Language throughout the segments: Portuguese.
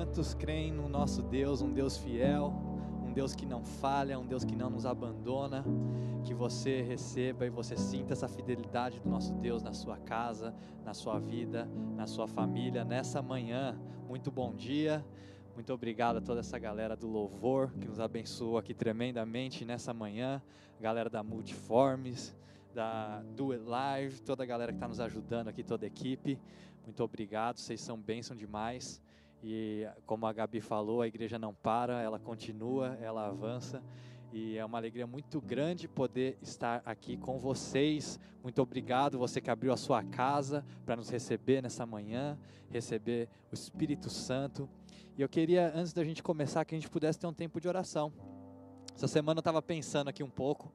Quantos creem no nosso Deus, um Deus fiel, um Deus que não falha, um Deus que não nos abandona? Que você receba e você sinta essa fidelidade do nosso Deus na sua casa, na sua vida, na sua família, nessa manhã. Muito bom dia. Muito obrigado a toda essa galera do louvor que nos abençoou aqui tremendamente nessa manhã, galera da Multiformes, da Do It Live, toda a galera que está nos ajudando aqui, toda a equipe. Muito obrigado, vocês são bênção demais. E como a Gabi falou, a igreja não para, ela continua, ela avança. E é uma alegria muito grande poder estar aqui com vocês. Muito obrigado, você que abriu a sua casa para nos receber nessa manhã, receber o Espírito Santo. E eu queria, antes da gente começar, que a gente pudesse ter um tempo de oração. Essa semana eu estava pensando aqui um pouco.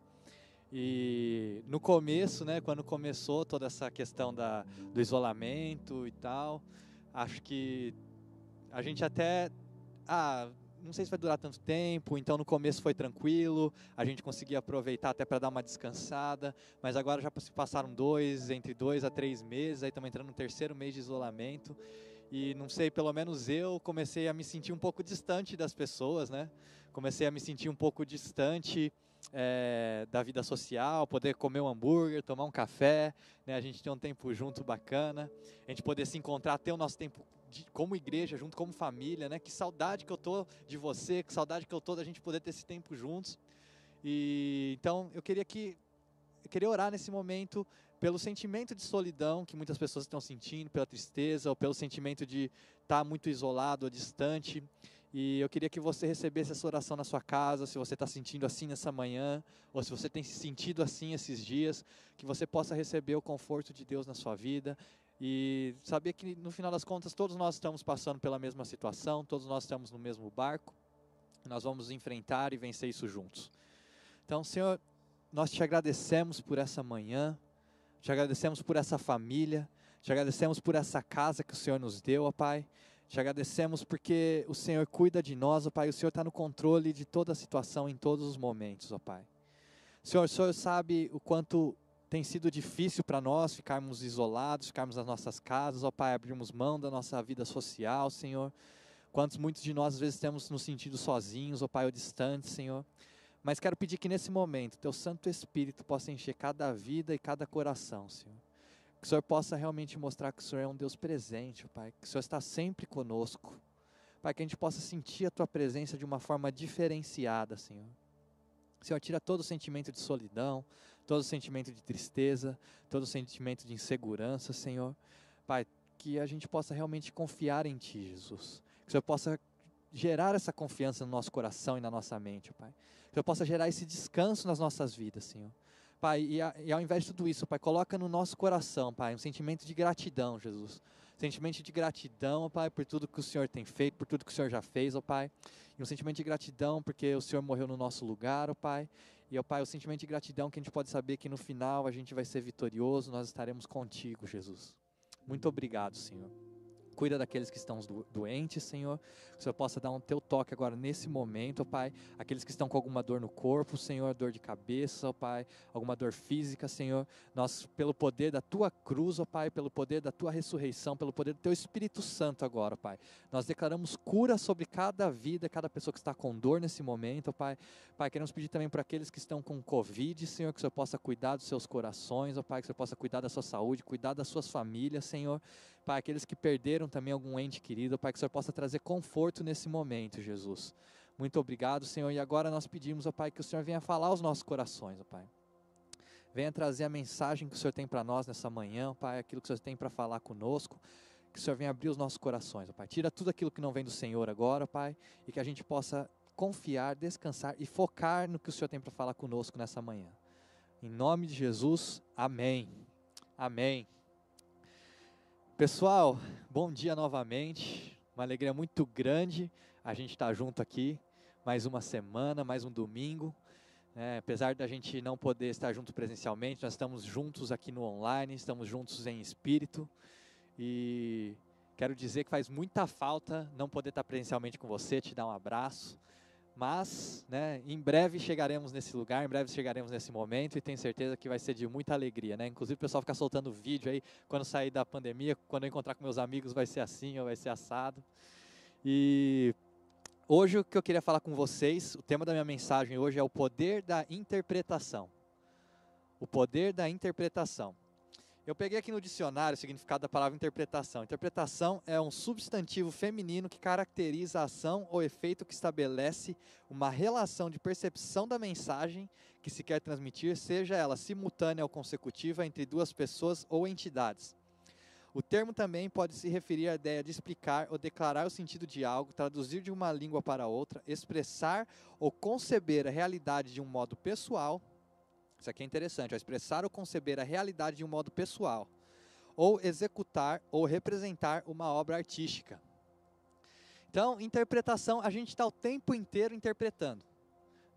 E no começo, né, quando começou toda essa questão da, do isolamento e tal, acho que a gente até. Ah, não sei se vai durar tanto tempo, então no começo foi tranquilo, a gente conseguia aproveitar até para dar uma descansada, mas agora já se passaram dois, entre dois a três meses, aí estamos entrando no terceiro mês de isolamento, e não sei, pelo menos eu comecei a me sentir um pouco distante das pessoas, né? Comecei a me sentir um pouco distante é, da vida social, poder comer um hambúrguer, tomar um café, né? A gente ter um tempo junto bacana, a gente poder se encontrar, ter o nosso tempo como igreja, junto como família, né? Que saudade que eu tô de você, que saudade que eu tô da gente poder ter esse tempo juntos. E então eu queria que eu queria orar nesse momento pelo sentimento de solidão que muitas pessoas estão sentindo, pela tristeza ou pelo sentimento de estar muito isolado ou distante. E eu queria que você recebesse essa oração na sua casa, se você está sentindo assim nessa manhã, ou se você tem se sentido assim esses dias, que você possa receber o conforto de Deus na sua vida e saber que no final das contas todos nós estamos passando pela mesma situação, todos nós estamos no mesmo barco, nós vamos enfrentar e vencer isso juntos. Então, Senhor, nós te agradecemos por essa manhã, te agradecemos por essa família, te agradecemos por essa casa que o Senhor nos deu, ó Pai. Te agradecemos porque o Senhor cuida de nós, ó Pai. O Senhor está no controle de toda a situação em todos os momentos, ó Pai. Senhor, o Senhor sabe o quanto tem sido difícil para nós ficarmos isolados, ficarmos nas nossas casas, ó Pai, abrirmos mão da nossa vida social, Senhor. Quantos muitos de nós às vezes temos nos sentido sozinhos, ó Pai, ou distantes, Senhor. Mas quero pedir que nesse momento Teu Santo Espírito possa encher cada vida e cada coração, Senhor. Que o Senhor possa realmente mostrar que o Senhor é um Deus presente, ó Pai, que o Senhor está sempre conosco. Pai, que a gente possa sentir a Tua presença de uma forma diferenciada, Senhor. Senhor, tira todo o sentimento de solidão, todo sentimento de tristeza, todo sentimento de insegurança, Senhor. Pai, que a gente possa realmente confiar em Ti, Jesus. Que o Senhor possa gerar essa confiança no nosso coração e na nossa mente, Pai. Que o Senhor possa gerar esse descanso nas nossas vidas, Senhor. Pai, e, a, e ao invés de tudo isso, Pai, coloca no nosso coração, Pai, um sentimento de gratidão, Jesus. Sentimento de gratidão, Pai, por tudo que o Senhor tem feito, por tudo que o Senhor já fez, ó Pai. E um sentimento de gratidão porque o Senhor morreu no nosso lugar, ó Pai. E, ó Pai, o sentimento de gratidão que a gente pode saber que no final a gente vai ser vitorioso, nós estaremos contigo, Jesus. Muito obrigado, Senhor. Cuida daqueles que estão doentes, Senhor. Que o Senhor possa dar um teu toque agora nesse momento, ó Pai. Aqueles que estão com alguma dor no corpo, Senhor, dor de cabeça, ó Pai, alguma dor física, Senhor. Nós, pelo poder da tua cruz, ó Pai, pelo poder da tua ressurreição, pelo poder do teu Espírito Santo agora, ó Pai. Nós declaramos cura sobre cada vida, cada pessoa que está com dor nesse momento, ó Pai. Pai, queremos pedir também para aqueles que estão com Covid, Senhor, que o Senhor possa cuidar dos seus corações, ó Pai, que o Senhor possa cuidar da sua saúde, cuidar das suas famílias, Senhor. Pai, aqueles que perderam também algum ente querido, Pai, que o Senhor possa trazer conforto nesse momento, Jesus. Muito obrigado, Senhor. E agora nós pedimos, ó Pai, que o Senhor venha falar aos nossos corações, ó Pai. Venha trazer a mensagem que o Senhor tem para nós nessa manhã, ó Pai, aquilo que o Senhor tem para falar conosco. Que o Senhor venha abrir os nossos corações, ó Pai. Tira tudo aquilo que não vem do Senhor agora, ó Pai, e que a gente possa confiar, descansar e focar no que o Senhor tem para falar conosco nessa manhã. Em nome de Jesus, amém. Amém. Pessoal, bom dia novamente. Uma alegria muito grande a gente estar tá junto aqui. Mais uma semana, mais um domingo. É, apesar da gente não poder estar junto presencialmente, nós estamos juntos aqui no online, estamos juntos em espírito. E quero dizer que faz muita falta não poder estar presencialmente com você, te dar um abraço. Mas, né, em breve chegaremos nesse lugar, em breve chegaremos nesse momento e tenho certeza que vai ser de muita alegria, né? Inclusive o pessoal ficar soltando vídeo aí quando sair da pandemia, quando eu encontrar com meus amigos vai ser assim ou vai ser assado. E hoje o que eu queria falar com vocês, o tema da minha mensagem hoje é o poder da interpretação. O poder da interpretação. Eu peguei aqui no dicionário o significado da palavra interpretação. Interpretação é um substantivo feminino que caracteriza a ação ou efeito que estabelece uma relação de percepção da mensagem que se quer transmitir, seja ela simultânea ou consecutiva entre duas pessoas ou entidades. O termo também pode se referir à ideia de explicar ou declarar o sentido de algo, traduzir de uma língua para outra, expressar ou conceber a realidade de um modo pessoal. Isso aqui é interessante, ó, expressar ou conceber a realidade de um modo pessoal, ou executar ou representar uma obra artística. Então, interpretação, a gente está o tempo inteiro interpretando.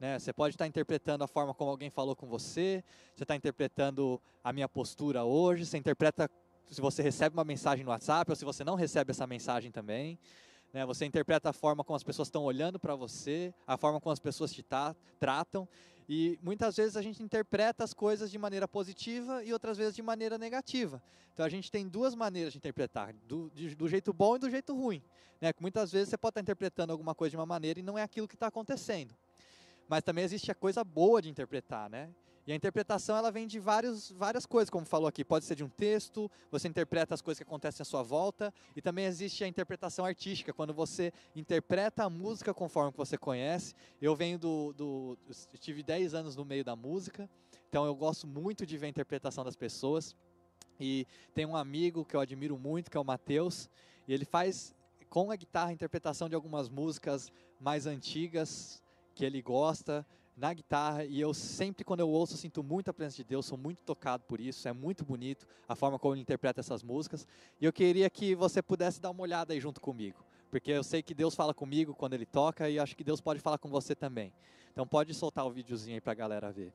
Né? Você pode estar interpretando a forma como alguém falou com você, você está interpretando a minha postura hoje, você interpreta se você recebe uma mensagem no WhatsApp ou se você não recebe essa mensagem também. Né? Você interpreta a forma como as pessoas estão olhando para você, a forma como as pessoas te tá, tratam. E muitas vezes a gente interpreta as coisas de maneira positiva e outras vezes de maneira negativa. Então a gente tem duas maneiras de interpretar, do, de, do jeito bom e do jeito ruim. Né? Muitas vezes você pode estar interpretando alguma coisa de uma maneira e não é aquilo que está acontecendo. Mas também existe a coisa boa de interpretar, né? E a interpretação ela vem de vários, várias coisas, como falou aqui. Pode ser de um texto, você interpreta as coisas que acontecem à sua volta, e também existe a interpretação artística, quando você interpreta a música conforme você conhece. Eu venho do. do eu tive 10 anos no meio da música, então eu gosto muito de ver a interpretação das pessoas. E tem um amigo que eu admiro muito, que é o Matheus, e ele faz com a guitarra a interpretação de algumas músicas mais antigas que ele gosta na guitarra e eu sempre quando eu ouço sinto muito a presença de Deus, sou muito tocado por isso, é muito bonito a forma como ele interpreta essas músicas. E eu queria que você pudesse dar uma olhada aí junto comigo, porque eu sei que Deus fala comigo quando ele toca e acho que Deus pode falar com você também. Então pode soltar o videozinho aí para a galera ver.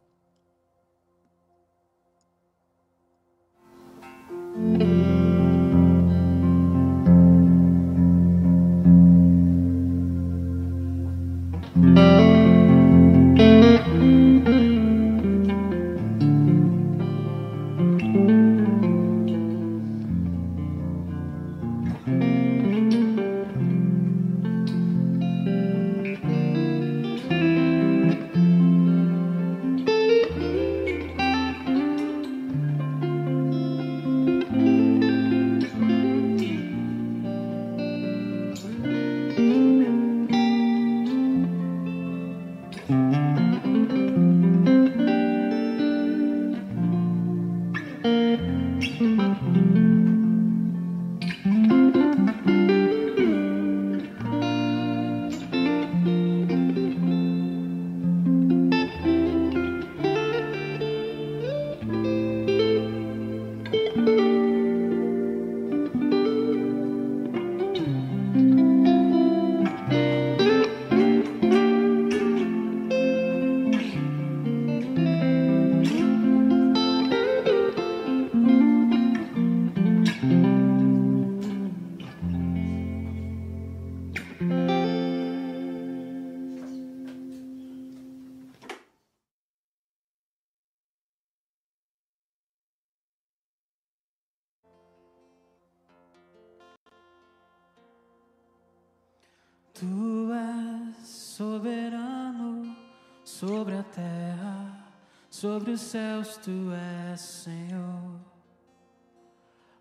Sobre os céus, tu és Senhor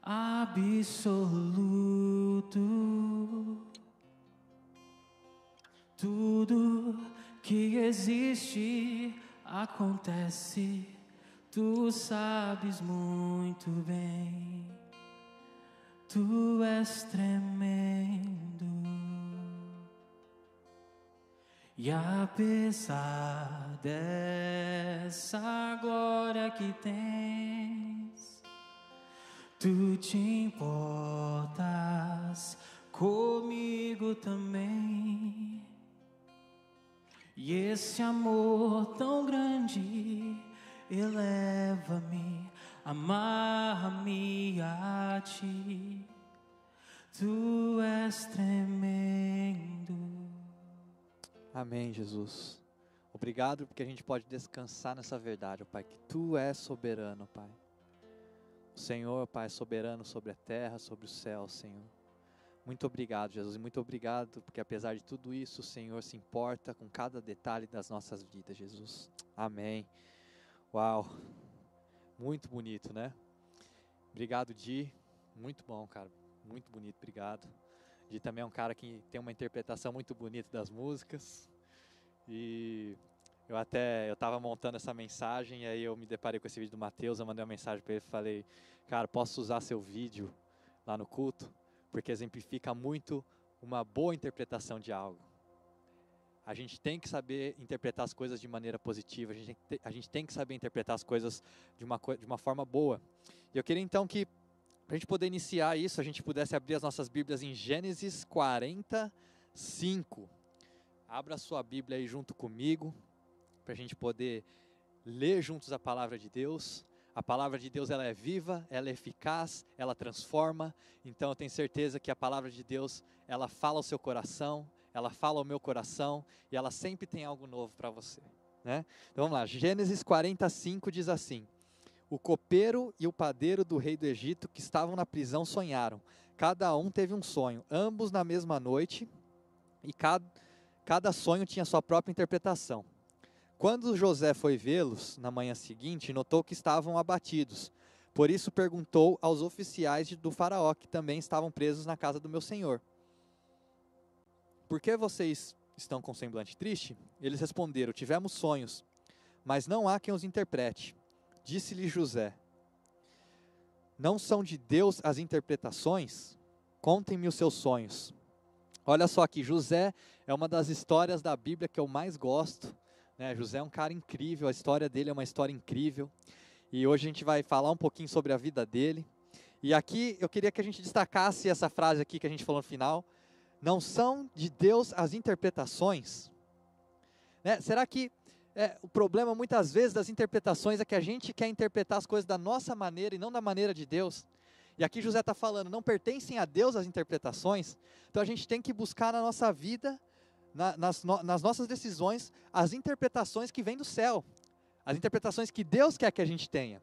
absoluto. Tudo que existe acontece, tu sabes muito bem. Tu és tremendo. E apesar dessa glória que tens, tu te importas comigo também. E esse amor tão grande eleva-me, amarra-me a ti. Tu és tremendo. Amém, Jesus. Obrigado porque a gente pode descansar nessa verdade, ó Pai, que Tu és soberano, Pai. O Senhor, Pai, é soberano sobre a terra, sobre o céu, Senhor. Muito obrigado, Jesus, muito obrigado, porque apesar de tudo isso, o Senhor se importa com cada detalhe das nossas vidas, Jesus. Amém. Uau, muito bonito, né? Obrigado, Di. Muito bom, cara. Muito bonito, obrigado. Também é um cara que tem uma interpretação muito bonita das músicas. E eu até eu estava montando essa mensagem e aí eu me deparei com esse vídeo do Mateus, eu mandei uma mensagem para ele falei: "Cara, posso usar seu vídeo lá no culto?" porque exemplifica muito uma boa interpretação de algo. A gente tem que saber interpretar as coisas de maneira positiva, a gente, tem, a gente tem que saber interpretar as coisas de uma, de uma forma boa. E eu queria então que, para a gente poder iniciar isso, a gente pudesse abrir as nossas Bíblias em Gênesis 45. Abra sua Bíblia aí junto comigo, para a gente poder ler juntos a palavra de Deus. A palavra de Deus ela é viva, ela é eficaz, ela transforma. Então eu tenho certeza que a palavra de Deus ela fala ao seu coração, ela fala ao meu coração e ela sempre tem algo novo para você. Né? Então vamos lá, Gênesis 45 diz assim: O copeiro e o padeiro do rei do Egito que estavam na prisão sonharam. Cada um teve um sonho, ambos na mesma noite, e cada, cada sonho tinha sua própria interpretação. Quando José foi vê-los na manhã seguinte, notou que estavam abatidos. Por isso perguntou aos oficiais do Faraó, que também estavam presos na casa do meu senhor: Por que vocês estão com semblante triste? Eles responderam: Tivemos sonhos, mas não há quem os interprete. Disse-lhe José: Não são de Deus as interpretações? Contem-me os seus sonhos. Olha só aqui, José é uma das histórias da Bíblia que eu mais gosto né? José é um cara incrível, a história dele é uma história incrível. E hoje a gente vai falar um pouquinho sobre a vida dele. E aqui eu queria que a gente destacasse essa frase aqui que a gente falou no final. Não são de Deus as interpretações. Né? Será que é, o problema muitas vezes das interpretações é que a gente quer interpretar as coisas da nossa maneira e não da maneira de Deus? E aqui José está falando, não pertencem a Deus as interpretações, então a gente tem que buscar na nossa vida na, nas, no, nas nossas decisões as interpretações que vêm do céu, as interpretações que Deus quer que a gente tenha.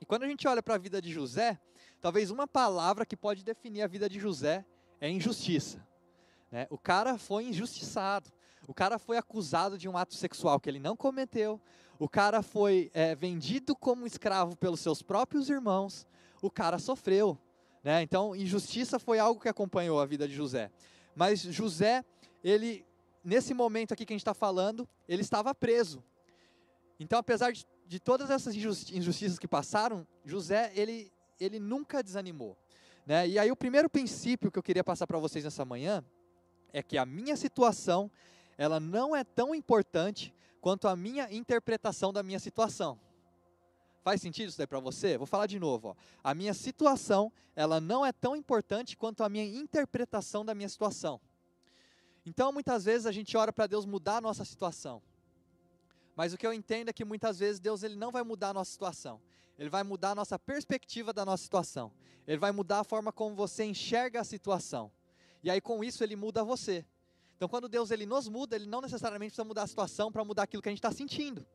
E quando a gente olha para a vida de José, talvez uma palavra que pode definir a vida de José é injustiça. Né? O cara foi injustiçado, o cara foi acusado de um ato sexual que ele não cometeu, o cara foi é, vendido como escravo pelos seus próprios irmãos, o cara sofreu. Né? Então, injustiça foi algo que acompanhou a vida de José. Mas José, ele nesse momento aqui que a gente está falando, ele estava preso. Então, apesar de, de todas essas injustiças que passaram, José, ele, ele nunca desanimou. Né? E aí, o primeiro princípio que eu queria passar para vocês nessa manhã é que a minha situação, ela não é tão importante quanto a minha interpretação da minha situação. Faz sentido isso daí para você? Vou falar de novo. Ó. A minha situação, ela não é tão importante quanto a minha interpretação da minha situação. Então, muitas vezes a gente ora para Deus mudar a nossa situação. Mas o que eu entendo é que muitas vezes Deus ele não vai mudar a nossa situação. Ele vai mudar a nossa perspectiva da nossa situação. Ele vai mudar a forma como você enxerga a situação. E aí com isso ele muda você. Então quando Deus ele nos muda, ele não necessariamente precisa mudar a situação para mudar aquilo que a gente está sentindo.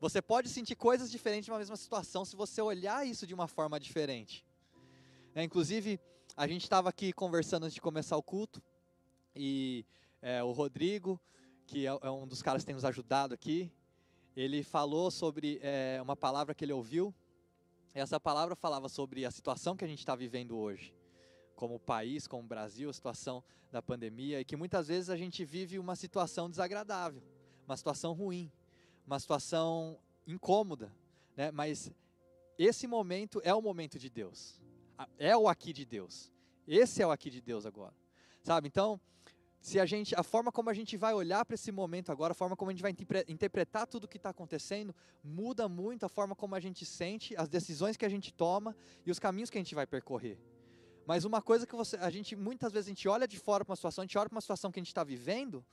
Você pode sentir coisas diferentes numa mesma situação se você olhar isso de uma forma diferente. É, inclusive, a gente estava aqui conversando antes de começar o culto e é, o Rodrigo, que é, é, um dos caras que tem nos ajudado aqui, ele falou sobre é, uma palavra que ele ouviu. Essa palavra falava sobre a situação que a gente está vivendo hoje, como país, como Brasil, a situação da pandemia, e que muitas vezes a gente vive uma situação desagradável, uma situação ruim, uma situação incômoda, né? mas esse momento é o momento de Deus, é o aqui de Deus, esse é o aqui de Deus agora, sabe? Então, se a gente, a forma como a gente vai olhar para esse momento agora, a forma como a gente vai interpretar tudo o que está acontecendo, muda muito a forma como a gente sente, as decisões que a gente toma e os caminhos que a gente vai percorrer. Mas uma coisa que você, a gente muitas vezes a gente olha de fora para uma situação, a gente olha para uma situação que a gente está vivendo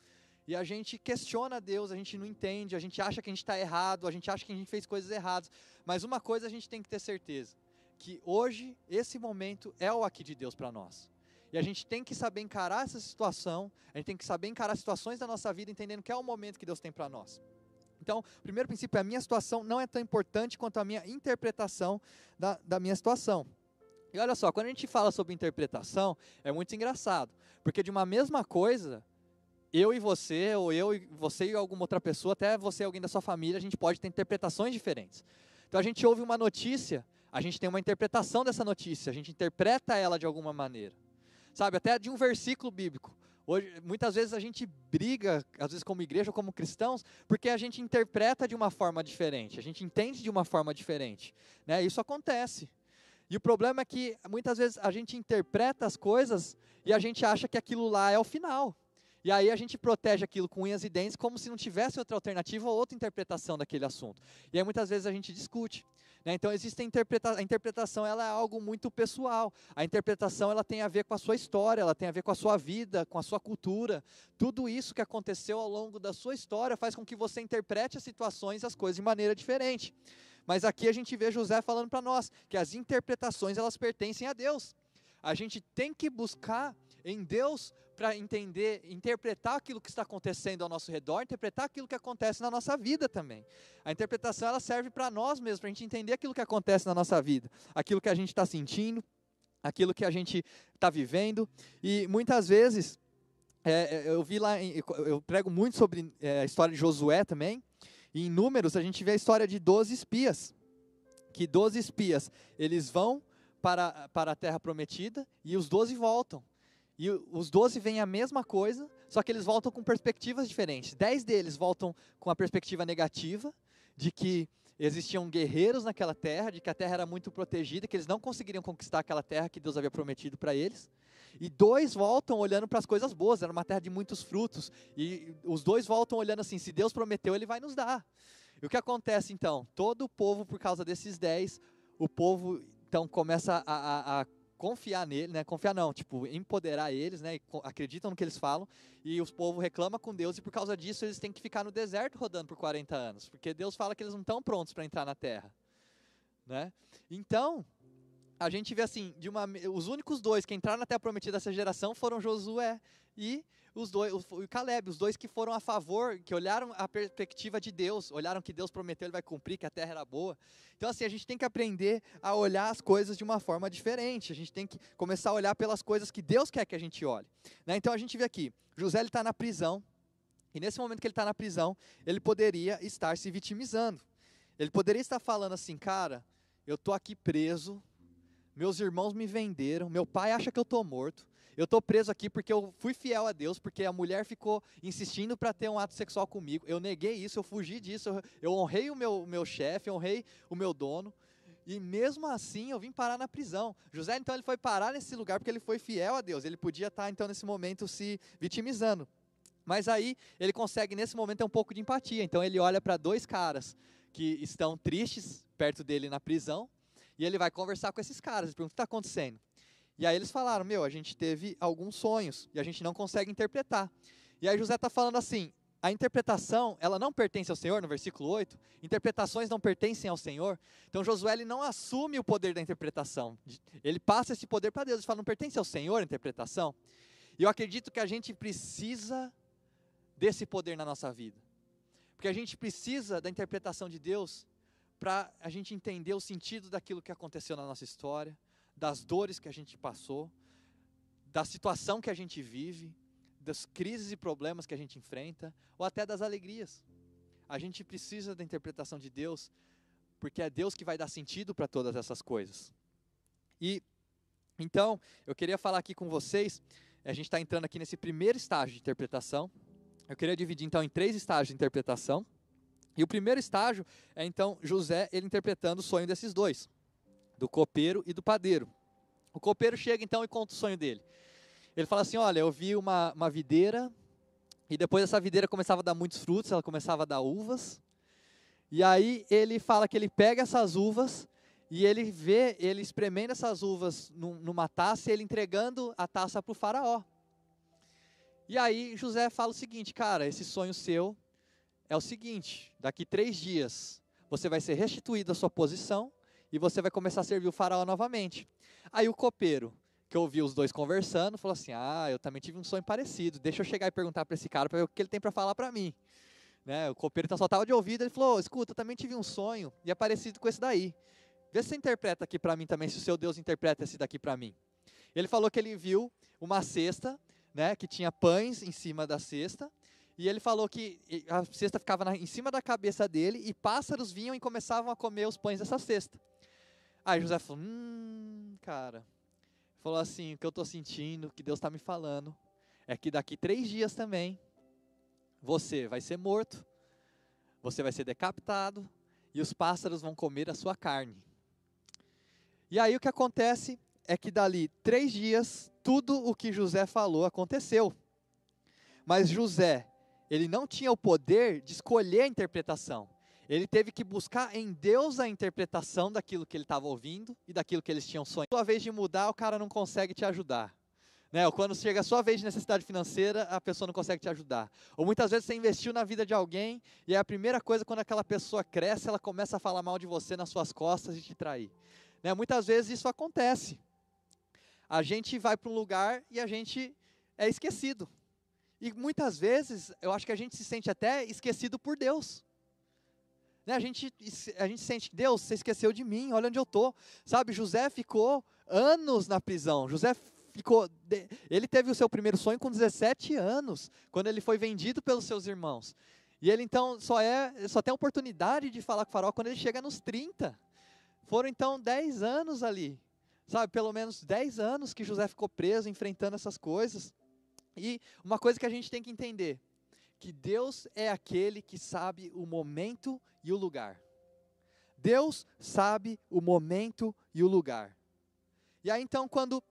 e a gente questiona Deus, a gente não entende, a gente acha que a gente está errado, a gente acha que a gente fez coisas erradas. Mas uma coisa a gente tem que ter certeza, que hoje esse momento é o aqui de Deus para nós. E a gente tem que saber encarar essa situação, a gente tem que saber encarar situações da nossa vida, entendendo que é o momento que Deus tem para nós. Então, o primeiro princípio é a minha situação não é tão importante quanto a minha interpretação da, da minha situação. E olha só, quando a gente fala sobre interpretação, é muito engraçado, porque de uma mesma coisa, eu e você, ou eu e você e alguma outra pessoa, até você e alguém da sua família, a gente pode ter interpretações diferentes. Então a gente ouve uma notícia, a gente tem uma interpretação dessa notícia, a gente interpreta ela de alguma maneira. Sabe, até de um versículo bíblico. Hoje, muitas vezes a gente briga, às vezes como igreja ou como cristãos, porque a gente interpreta de uma forma diferente, a gente entende de uma forma diferente. Né? Isso acontece. E o problema é que muitas vezes a gente interpreta as coisas e a gente acha que aquilo lá é o final. E aí a gente protege aquilo com unhas e dentes como se não tivesse outra alternativa ou outra interpretação daquele assunto. E aí muitas vezes a gente discute. Né? Então existe a, a interpretação, ela é algo muito pessoal. A interpretação ela tem a ver com a sua história, ela tem a ver com a sua vida, com a sua cultura. Tudo isso que aconteceu ao longo da sua história faz com que você interprete as situações e as coisas de maneira diferente. Mas aqui a gente vê José falando para nós que as interpretações elas pertencem a Deus. A gente tem que buscar em Deus para entender, interpretar aquilo que está acontecendo ao nosso redor, interpretar aquilo que acontece na nossa vida também. A interpretação ela serve para nós mesmos, para a gente entender aquilo que acontece na nossa vida, aquilo que a gente está sentindo, aquilo que a gente está vivendo. E muitas vezes, é, é eu vi lá, eu prego muito sobre é, a história de Josué também, em Números a gente vê a história de 12 espias, que 12 espias, eles vão para, para a terra prometida e os 12 voltam. E os 12 veem a mesma coisa, só que eles voltam com perspectivas diferentes. Dez deles voltam com a perspectiva negativa, de que existiam guerreiros naquela terra, de que a terra era muito protegida, que eles não conseguiriam conquistar aquela terra que Deus havia prometido para eles. E dois voltam olhando para as coisas boas, era uma terra de muitos frutos. E os dois voltam olhando assim: se Deus prometeu, Ele vai nos dar. E o que acontece então? Todo o povo, por causa desses dez, o povo então começa a, a, a confiar nele, né? Confiar não, tipo, empoderar eles, né? acreditam no que eles falam. E os povos reclamam com Deus e por causa disso eles têm que ficar no deserto rodando por 40 anos, porque Deus fala que eles não estão prontos para entrar na terra, né? Então, a gente vê assim, de uma, os únicos dois que entraram na terra prometida dessa geração foram Josué e os dois, o, Caleb, os dois que foram a favor, que olharam a perspectiva de Deus, olharam que Deus prometeu, ele vai cumprir, que a terra era boa. Então, assim, a gente tem que aprender a olhar as coisas de uma forma diferente. A gente tem que começar a olhar pelas coisas que Deus quer que a gente olhe. Né? Então, a gente vê aqui, José está na prisão, e nesse momento que ele está na prisão, ele poderia estar se vitimizando. Ele poderia estar falando assim, cara, eu estou aqui preso, meus irmãos me venderam, meu pai acha que eu estou morto, eu estou preso aqui porque eu fui fiel a Deus, porque a mulher ficou insistindo para ter um ato sexual comigo. Eu neguei isso, eu fugi disso, eu, honrei o meu, meu chefe, honrei o meu dono. E mesmo assim eu vim parar na prisão. José então ele foi parar nesse lugar porque ele foi fiel a Deus. Ele podia estar tá, então nesse momento se vitimizando. Mas aí ele consegue nesse momento ter um pouco de empatia. Então ele olha para dois caras que estão tristes perto dele na prisão e ele vai conversar com esses caras. Ele pergunta: "O que está acontecendo?" E aí eles falaram: Meu, a gente teve alguns sonhos e a gente não consegue interpretar. E aí José está falando assim: a interpretação, ela não pertence ao Senhor, no versículo 8. Interpretações não pertencem ao Senhor. Então Josué ele não assume o poder da interpretação. Ele passa esse poder para Deus. Ele fala: não pertence ao Senhor a interpretação. E eu acredito que a gente precisa desse poder na nossa vida. Porque a gente precisa da interpretação de Deus para a gente entender o sentido daquilo que aconteceu na nossa história, das dores que a gente passou, da situação que a gente vive, das crises e problemas que a gente enfrenta, ou até das alegrias. A gente precisa da interpretação de Deus, porque é Deus que vai dar sentido para todas essas coisas. E então, eu queria falar aqui com vocês, a gente está entrando aqui nesse primeiro estágio de interpretação. Eu queria dividir então em três estágios de interpretação. E o primeiro estágio é então José ele interpretando o sonho desses dois do copeiro e do padeiro. O copeiro chega então e conta o sonho dele. Ele fala assim: Olha, eu vi uma, uma videira, e depois essa videira começava a dar muitos frutos, ela começava a dar uvas. E aí ele fala que ele pega essas uvas e ele vê ele espremendo essas uvas numa taça e ele entregando a taça para o faraó. E aí José fala o seguinte, cara, esse sonho seu é o seguinte: daqui três dias você vai ser restituído à sua posição e você vai começar a servir o faraó novamente. Aí o copeiro, que ouviu os dois conversando, falou assim: Ah, eu também tive um sonho parecido, deixa eu chegar e perguntar para esse cara para ver o que ele tem para falar para mim. Né? O copeiro só estava de ouvido, ele falou: Escuta, eu também tive um sonho e é parecido com esse daí. Vê se você interpreta aqui para mim também, se o seu Deus interpreta esse daqui para mim. Ele falou que ele viu uma cesta, né, que tinha pães em cima da cesta, e ele falou que a cesta ficava na, em cima da cabeça dele e pássaros vinham e começavam a comer os pães dessa cesta. Aí José falou: Hum, cara. Falou assim: O que eu estou sentindo, o que Deus está me falando, é que daqui três dias também você vai ser morto, você vai ser decapitado e os pássaros vão comer a sua carne. E aí o que acontece é que dali três dias, tudo o que José falou aconteceu. Mas José, ele não tinha o poder de escolher a interpretação. Ele teve que buscar em Deus a interpretação daquilo que ele estava ouvindo e daquilo que eles tinham sonhado. Sua vez de mudar, o cara não consegue te ajudar. Né? Ou quando chega a sua vez de necessidade financeira, a pessoa não consegue te ajudar. Ou muitas vezes você investiu na vida de alguém e é a primeira coisa quando aquela pessoa cresce, ela começa a falar mal de você nas suas costas e te trair. Né? Muitas vezes isso acontece. A gente vai para um lugar e a gente é esquecido. E muitas vezes eu acho que a gente se sente até esquecido por Deus. Né? A, gente, a gente sente, Deus, você esqueceu de mim, olha onde eu estou. Sabe, José ficou anos na prisão. José ficou. Ele teve o seu primeiro sonho com 17 anos, quando ele foi vendido pelos seus irmãos. E ele então só é, só tem a oportunidade de falar com o faraó quando ele chega nos 30. Foram então 10 anos ali. Sabe, pelo menos 10 anos que José ficou preso enfrentando essas coisas. E uma coisa que a gente tem que entender, que Deus é aquele que sabe o momento e o lugar. Deus sabe o momento e o lugar. E aí então quando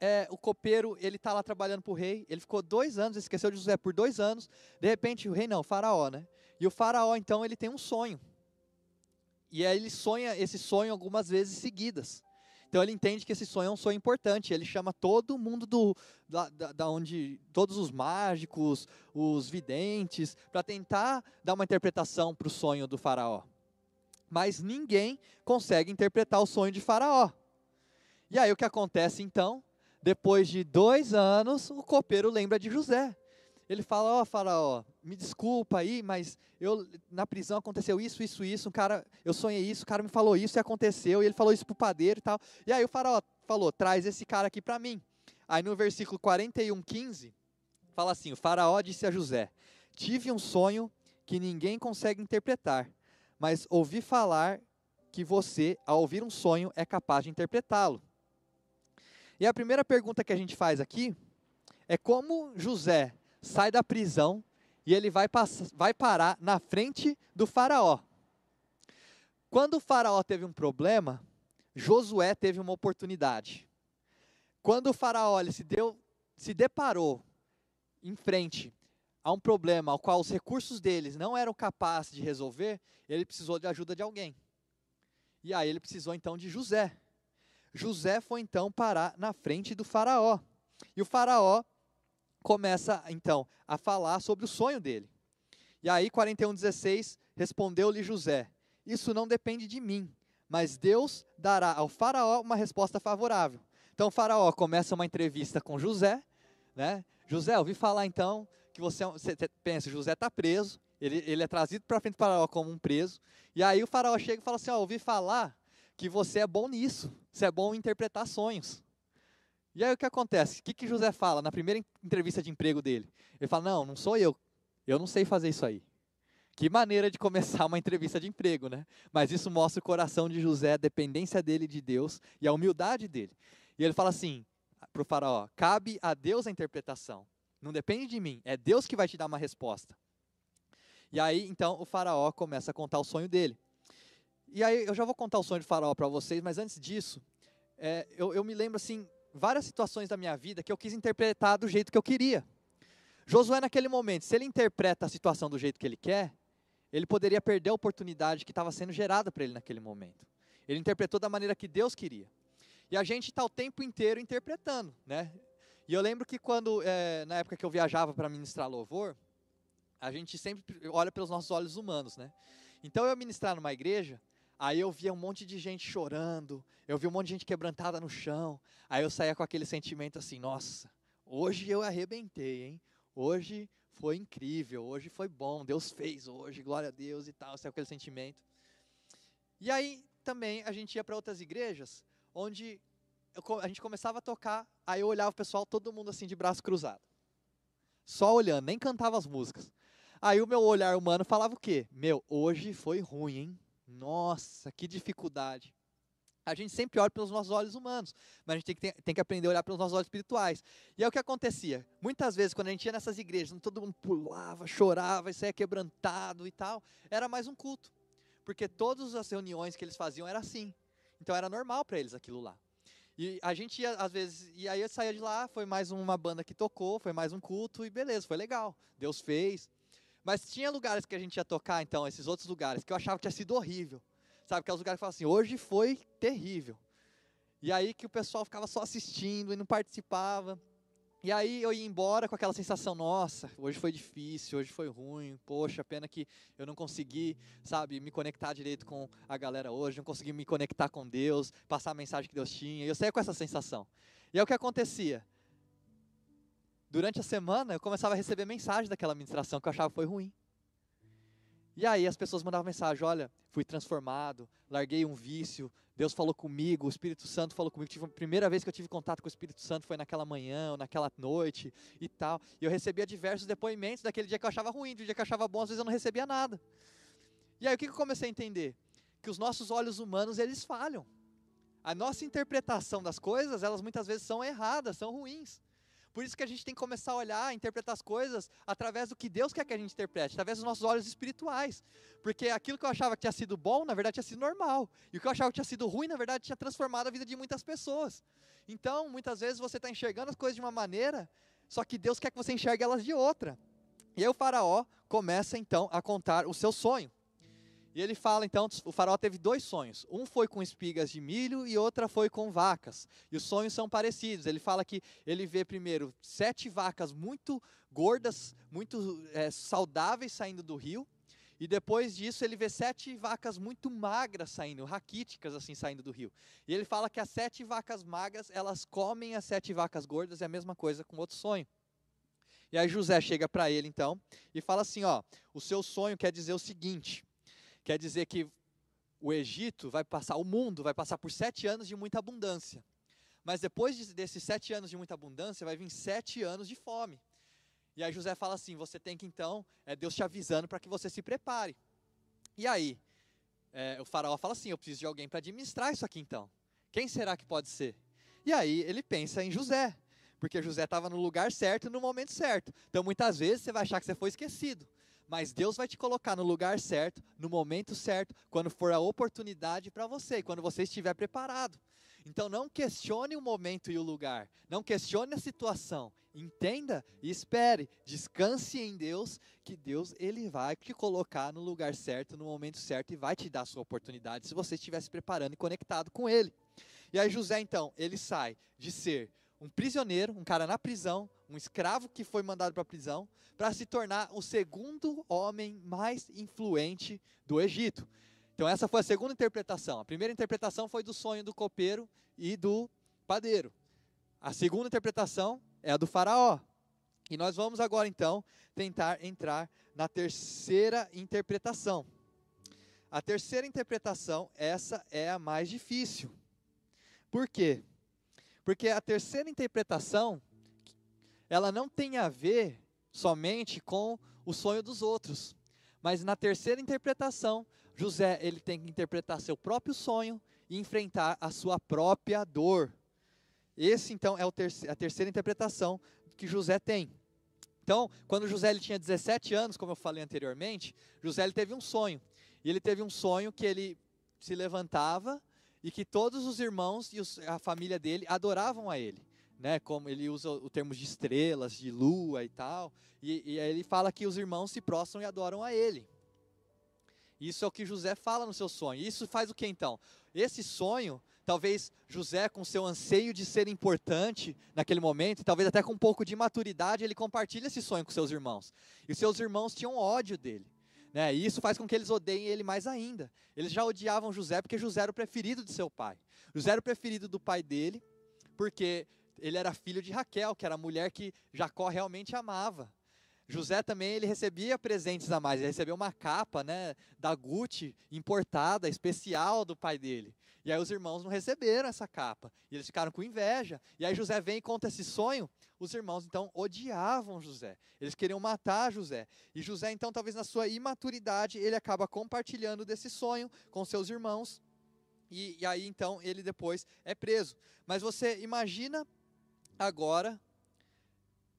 é, o copeiro, ele está lá trabalhando para o rei, ele ficou dois anos, esqueceu de José por dois anos, de repente o rei não, o faraó, né? E o faraó, então, ele tem um sonho. E aí ele sonha esse sonho algumas vezes seguidas. Então ele entende que esse sonho é um sonho importante. Ele chama todo mundo do, da, da, onde, todos os mágicos, os videntes, para tentar dar uma interpretação para o sonho do faraó. Mas ninguém consegue interpretar o sonho de faraó. E aí o que acontece então? Depois de dois anos, o copeiro lembra de José. Ele fala: Ó, oh, Faraó, me desculpa aí, mas eu na prisão aconteceu isso, isso, isso. Um cara, eu sonhei isso, o cara me falou isso e aconteceu. E ele falou isso pro padeiro e tal. E aí o Faraó falou: traz esse cara aqui para mim. Aí no versículo 41, 15, fala assim: O Faraó disse a José: Tive um sonho que ninguém consegue interpretar, mas ouvi falar que você, ao ouvir um sonho, é capaz de interpretá-lo. E a primeira pergunta que a gente faz aqui é como José sai da prisão e ele vai, vai parar na frente do Faraó. Quando o Faraó teve um problema, Josué teve uma oportunidade. Quando o Faraó se, deu, se deparou em frente a um problema ao qual os recursos deles não eram capazes de resolver, ele precisou de ajuda de alguém. E aí ele precisou então de José. José foi então parar na frente do Faraó. E o Faraó começa então a falar sobre o sonho dele. E aí, 41,16, respondeu-lhe José: Isso não depende de mim, mas Deus dará ao Faraó uma resposta favorável. Então, Faraó começa uma entrevista com José, né? José, ouvi falar então que você, é você pensa, José está preso, ele, ele é trazido para frente do Faraó como um preso, e aí o Faraó chega e fala assim: Ó, ouvi falar que você é bom nisso, você é bom em interpretar sonhos. E aí o que acontece? O que, que José fala na primeira entrevista de emprego dele? Ele fala: Não, não sou eu, eu não sei fazer isso aí. Que maneira de começar uma entrevista de emprego, né? Mas isso mostra o coração de José, a dependência dele de Deus e a humildade dele. E ele fala assim para o faraó: cabe a Deus a interpretação. Não depende de mim, é Deus que vai te dar uma resposta. E aí, então, o faraó começa a contar o sonho dele. E aí eu já vou contar o sonho de faraó para vocês, mas antes disso, é, eu, eu me lembro assim, várias situações da minha vida que eu quis interpretar do jeito que eu queria. Josué, naquele momento, se ele interpreta a situação do jeito que ele quer, ele poderia perder a oportunidade que estava sendo gerada para ele naquele momento. Ele interpretou da maneira que Deus queria. E a gente está o tempo inteiro interpretando, né? E eu lembro que quando, é, na época que eu viajava para ministrar louvor, a gente sempre olha pelos nossos olhos humanos, né? Então eu ministrar numa igreja, Aí eu via um monte de gente chorando, eu vi um monte de gente quebrantada no chão. Aí eu saía com aquele sentimento assim: nossa, hoje eu arrebentei, hein? Hoje foi incrível, hoje foi bom, Deus fez hoje, glória a Deus e tal, saiu aquele sentimento. E aí também a gente ia para outras igrejas, onde eu a gente começava a tocar, aí eu olhava o pessoal, todo mundo assim de braço cruzado. Só olhando, nem cantava as músicas. Aí o meu olhar humano falava o quê? Meu, hoje foi ruim, hein? Nossa, que dificuldade. A gente sempre olha pelos nossos olhos humanos, mas a gente tem que, tem que aprender a olhar pelos nossos olhos espirituais. E é o que acontecia. Muitas vezes, quando a gente ia nessas igrejas, todo mundo pulava, chorava, saía quebrantado e tal, era mais um culto. Porque todas as reuniões que eles faziam era assim. Então era normal para eles aquilo lá. E a gente ia, às vezes, e aí eu saía de lá, foi mais uma banda que tocou, foi mais um culto, e beleza, foi legal. Deus fez. Mas tinha lugares que a gente ia tocar, então, esses outros lugares, que eu achava que tinha sido horrível. Sabe, aqueles lugares que falavam assim, hoje foi terrível. E aí que o pessoal ficava só assistindo e não participava. E aí eu ia embora com aquela sensação, nossa, hoje foi difícil, hoje foi ruim, poxa, pena que eu não consegui, sabe, me conectar direito com a galera hoje, não consegui me conectar com Deus, passar a mensagem que Deus tinha. E eu saía com essa sensação. E é o que acontecia. Durante a semana eu começava a receber mensagem daquela ministração que eu achava que foi ruim. E aí as pessoas mandavam mensagem, olha, fui transformado, larguei um vício, Deus falou comigo, o Espírito Santo falou comigo. Tive a primeira vez que eu tive contato com o Espírito Santo foi naquela manhã, ou naquela noite e tal. E eu recebia diversos depoimentos daquele dia que eu achava ruim, do dia que eu achava bom, às vezes eu não recebia nada. E aí o que eu comecei a entender? Que os nossos olhos humanos, eles falham. A nossa interpretação das coisas, elas muitas vezes são erradas, são ruins. Por isso que a gente tem que começar a olhar, interpretar as coisas através do que Deus quer que a gente interprete, através dos nossos olhos espirituais. Porque aquilo que eu achava que tinha sido bom, na verdade tinha sido normal. E o que eu achava que tinha sido ruim, na verdade tinha transformado a vida de muitas pessoas. Então, muitas vezes você está enxergando as coisas de uma maneira, só que Deus quer que você enxergue elas de outra. E aí o faraó começa então a contar o seu sonho. E ele fala então, o faraó teve dois sonhos. Um foi com espigas de milho e outra foi com vacas. E os sonhos são parecidos. Ele fala que ele vê primeiro sete vacas muito gordas, muito é, saudáveis saindo do rio. E depois disso ele vê sete vacas muito magras saindo, raquíticas assim saindo do rio. E ele fala que as sete vacas magras, elas comem as sete vacas gordas, é a mesma coisa com outro sonho. E aí José chega para ele então e fala assim, ó, o seu sonho quer dizer o seguinte, quer dizer que o Egito vai passar, o mundo vai passar por sete anos de muita abundância. Mas depois de, desses sete anos de muita abundância, vai vir sete anos de fome. E aí José fala assim: você tem que então, é Deus te avisando para que você se prepare. E aí, é, o faraó fala assim: eu preciso de alguém para administrar isso aqui então. Quem será que pode ser? E aí ele pensa em José, porque José estava no lugar certo no momento certo. Então muitas vezes você vai achar que você foi esquecido. Mas Deus vai te colocar no lugar certo, no momento certo, quando for a oportunidade para você, quando você estiver preparado. Então não questione o momento e o lugar, não questione a situação. Entenda e espere, descanse em Deus, que Deus ele vai te colocar no lugar certo, no momento certo e vai te dar a sua oportunidade se você estiver se preparando e conectado com ele. E aí José então, ele sai de ser um prisioneiro, um cara na prisão, um escravo que foi mandado para a prisão, para se tornar o segundo homem mais influente do Egito. Então essa foi a segunda interpretação. A primeira interpretação foi do sonho do copeiro e do padeiro. A segunda interpretação é a do faraó. E nós vamos agora então tentar entrar na terceira interpretação. A terceira interpretação, essa é a mais difícil. Por quê? Porque a terceira interpretação, ela não tem a ver somente com o sonho dos outros. Mas na terceira interpretação, José ele tem que interpretar seu próprio sonho e enfrentar a sua própria dor. Esse então é terceiro, a terceira interpretação que José tem. Então, quando José ele tinha 17 anos, como eu falei anteriormente, José ele teve um sonho. E ele teve um sonho que ele se levantava e que todos os irmãos e os, a família dele adoravam a ele. Né, como ele usa o termo de estrelas, de lua e tal, e, e aí ele fala que os irmãos se prostram e adoram a ele. Isso é o que José fala no seu sonho. Isso faz o que então? Esse sonho, talvez José, com seu anseio de ser importante naquele momento, talvez até com um pouco de maturidade, ele compartilha esse sonho com seus irmãos. E seus irmãos tinham ódio dele. Né? E isso faz com que eles odeiem ele mais ainda. Eles já odiavam José porque José era o preferido de seu pai. José era o preferido do pai dele, porque ele era filho de Raquel, que era a mulher que Jacó realmente amava. José também ele recebia presentes a mais. Ele recebeu uma capa, né, da Gucci importada, especial do pai dele. E aí os irmãos não receberam essa capa. E eles ficaram com inveja. E aí José vem e conta esse sonho. Os irmãos então odiavam José. Eles queriam matar José. E José então, talvez na sua imaturidade, ele acaba compartilhando desse sonho com seus irmãos. E, e aí então ele depois é preso. Mas você imagina agora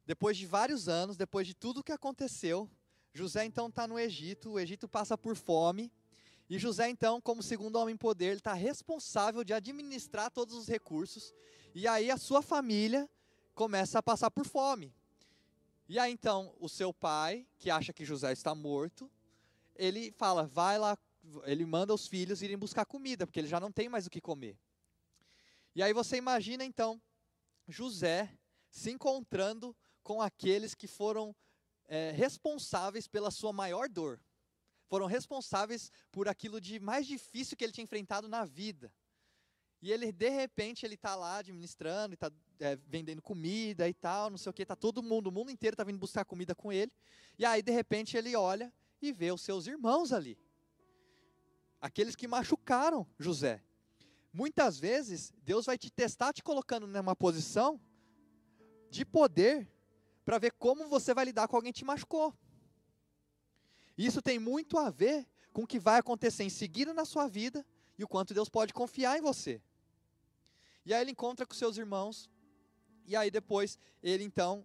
depois de vários anos, depois de tudo o que aconteceu, José então está no Egito, o Egito passa por fome, e José então, como segundo homem poder, ele está responsável de administrar todos os recursos, e aí a sua família começa a passar por fome. E aí então o seu pai, que acha que José está morto, ele fala, vai lá, ele manda os filhos irem buscar comida, porque ele já não tem mais o que comer. E aí você imagina então José se encontrando com aqueles que foram é, responsáveis pela sua maior dor. Foram responsáveis por aquilo de mais difícil que ele tinha enfrentado na vida. E ele, de repente, ele está lá administrando, está é, vendendo comida e tal, não sei o que, está todo mundo, o mundo inteiro está vindo buscar comida com ele. E aí, de repente, ele olha e vê os seus irmãos ali. Aqueles que machucaram José. Muitas vezes, Deus vai te testar te colocando numa posição de poder para ver como você vai lidar com alguém que te machucou. Isso tem muito a ver com o que vai acontecer em seguida na sua vida e o quanto Deus pode confiar em você. E aí ele encontra com seus irmãos, e aí depois ele então,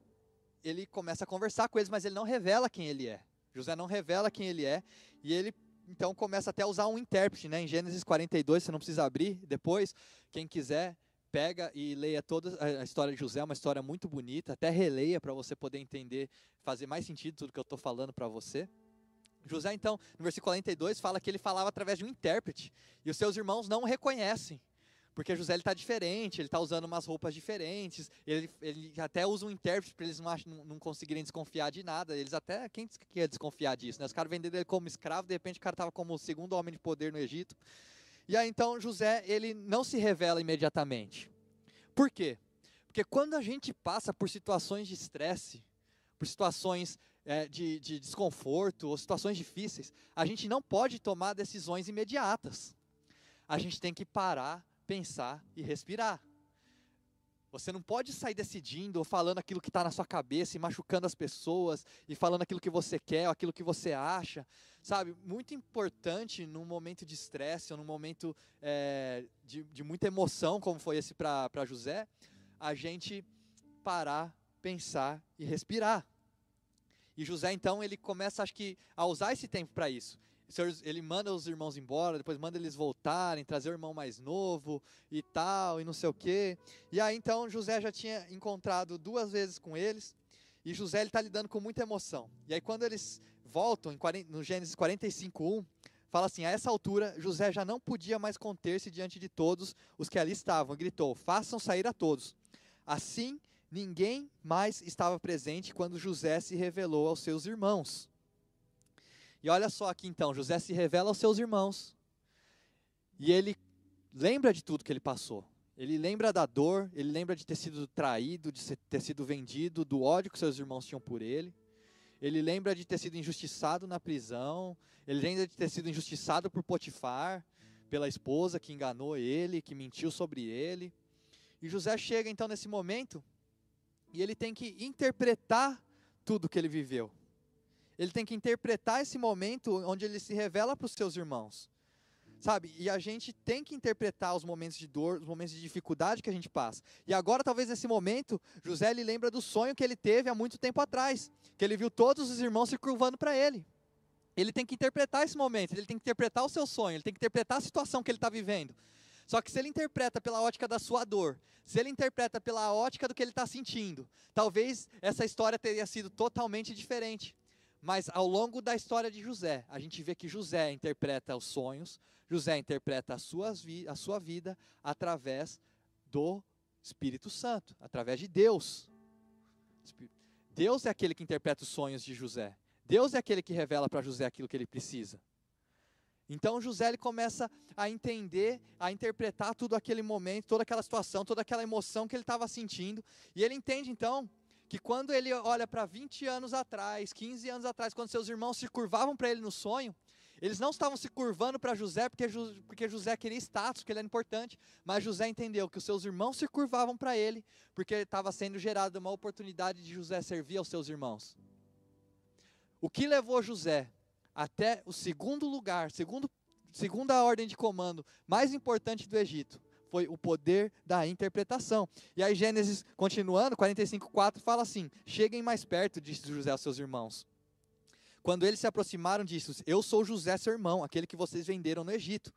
ele começa a conversar com eles, mas ele não revela quem ele é. José não revela quem ele é, e ele então começa até a usar um intérprete, né? Em Gênesis 42, você não precisa abrir depois, quem quiser, pega e leia toda a história de José, uma história muito bonita, até releia para você poder entender, fazer mais sentido tudo que eu estou falando para você. José, então, no versículo 42, fala que ele falava através de um intérprete, e os seus irmãos não o reconhecem, porque José está diferente, ele está usando umas roupas diferentes, ele, ele até usa um intérprete para eles não, não, não, conseguirem desconfiar de nada, eles até, quem quer desconfiar disso, né? Os caras venderam ele como escravo, de repente o cara estava como o segundo homem de poder no Egito, e aí então José, ele não se revela imediatamente. Por quê? Porque quando a gente passa por situações de estresse, por situações é, de, de desconforto ou situações difíceis, a gente não pode tomar decisões imediatas. A gente tem que parar, pensar e respirar. Você não pode sair decidindo ou falando aquilo que está na sua cabeça e machucando as pessoas e falando aquilo que você quer, ou aquilo que você acha. Sabe, muito importante num momento de estresse ou num momento é, de, de muita emoção, como foi esse para José, a gente parar, pensar e respirar. E José, então, ele começa, acho que, a usar esse tempo para isso ele manda os irmãos embora, depois manda eles voltarem, trazer o irmão mais novo e tal, e não sei o quê. E aí então José já tinha encontrado duas vezes com eles, e José está lidando com muita emoção. E aí quando eles voltam, em 40, no Gênesis 45, 1, fala assim: A essa altura, José já não podia mais conter-se diante de todos os que ali estavam, gritou: Façam sair a todos. Assim, ninguém mais estava presente quando José se revelou aos seus irmãos. E olha só aqui então, José se revela aos seus irmãos. E ele lembra de tudo que ele passou. Ele lembra da dor, ele lembra de ter sido traído, de ter sido vendido, do ódio que seus irmãos tinham por ele. Ele lembra de ter sido injustiçado na prisão, ele lembra de ter sido injustiçado por Potifar, pela esposa que enganou ele, que mentiu sobre ele. E José chega então nesse momento e ele tem que interpretar tudo que ele viveu. Ele tem que interpretar esse momento onde ele se revela para os seus irmãos. Sabe? E a gente tem que interpretar os momentos de dor, os momentos de dificuldade que a gente passa. E agora, talvez nesse momento, José ele lembra do sonho que ele teve há muito tempo atrás, que ele viu todos os irmãos se curvando para ele. Ele tem que interpretar esse momento, ele tem que interpretar o seu sonho, ele tem que interpretar a situação que ele está vivendo. Só que se ele interpreta pela ótica da sua dor, se ele interpreta pela ótica do que ele está sentindo, talvez essa história teria sido totalmente diferente. Mas ao longo da história de José, a gente vê que José interpreta os sonhos, José interpreta a, suas vi a sua vida através do Espírito Santo, através de Deus. Deus é aquele que interpreta os sonhos de José. Deus é aquele que revela para José aquilo que ele precisa. Então José ele começa a entender, a interpretar tudo aquele momento, toda aquela situação, toda aquela emoção que ele estava sentindo, e ele entende então que quando ele olha para 20 anos atrás, 15 anos atrás, quando seus irmãos se curvavam para ele no sonho, eles não estavam se curvando para José porque, porque José queria status, porque ele era importante, mas José entendeu que os seus irmãos se curvavam para ele porque estava sendo gerada uma oportunidade de José servir aos seus irmãos. O que levou José até o segundo lugar, segundo, segunda ordem de comando mais importante do Egito, foi o poder da interpretação. E aí Gênesis, continuando, 45:4 fala assim: "Cheguem mais perto", disse José aos seus irmãos. Quando eles se aproximaram, disse: "Eu sou José, seu irmão, aquele que vocês venderam no Egito".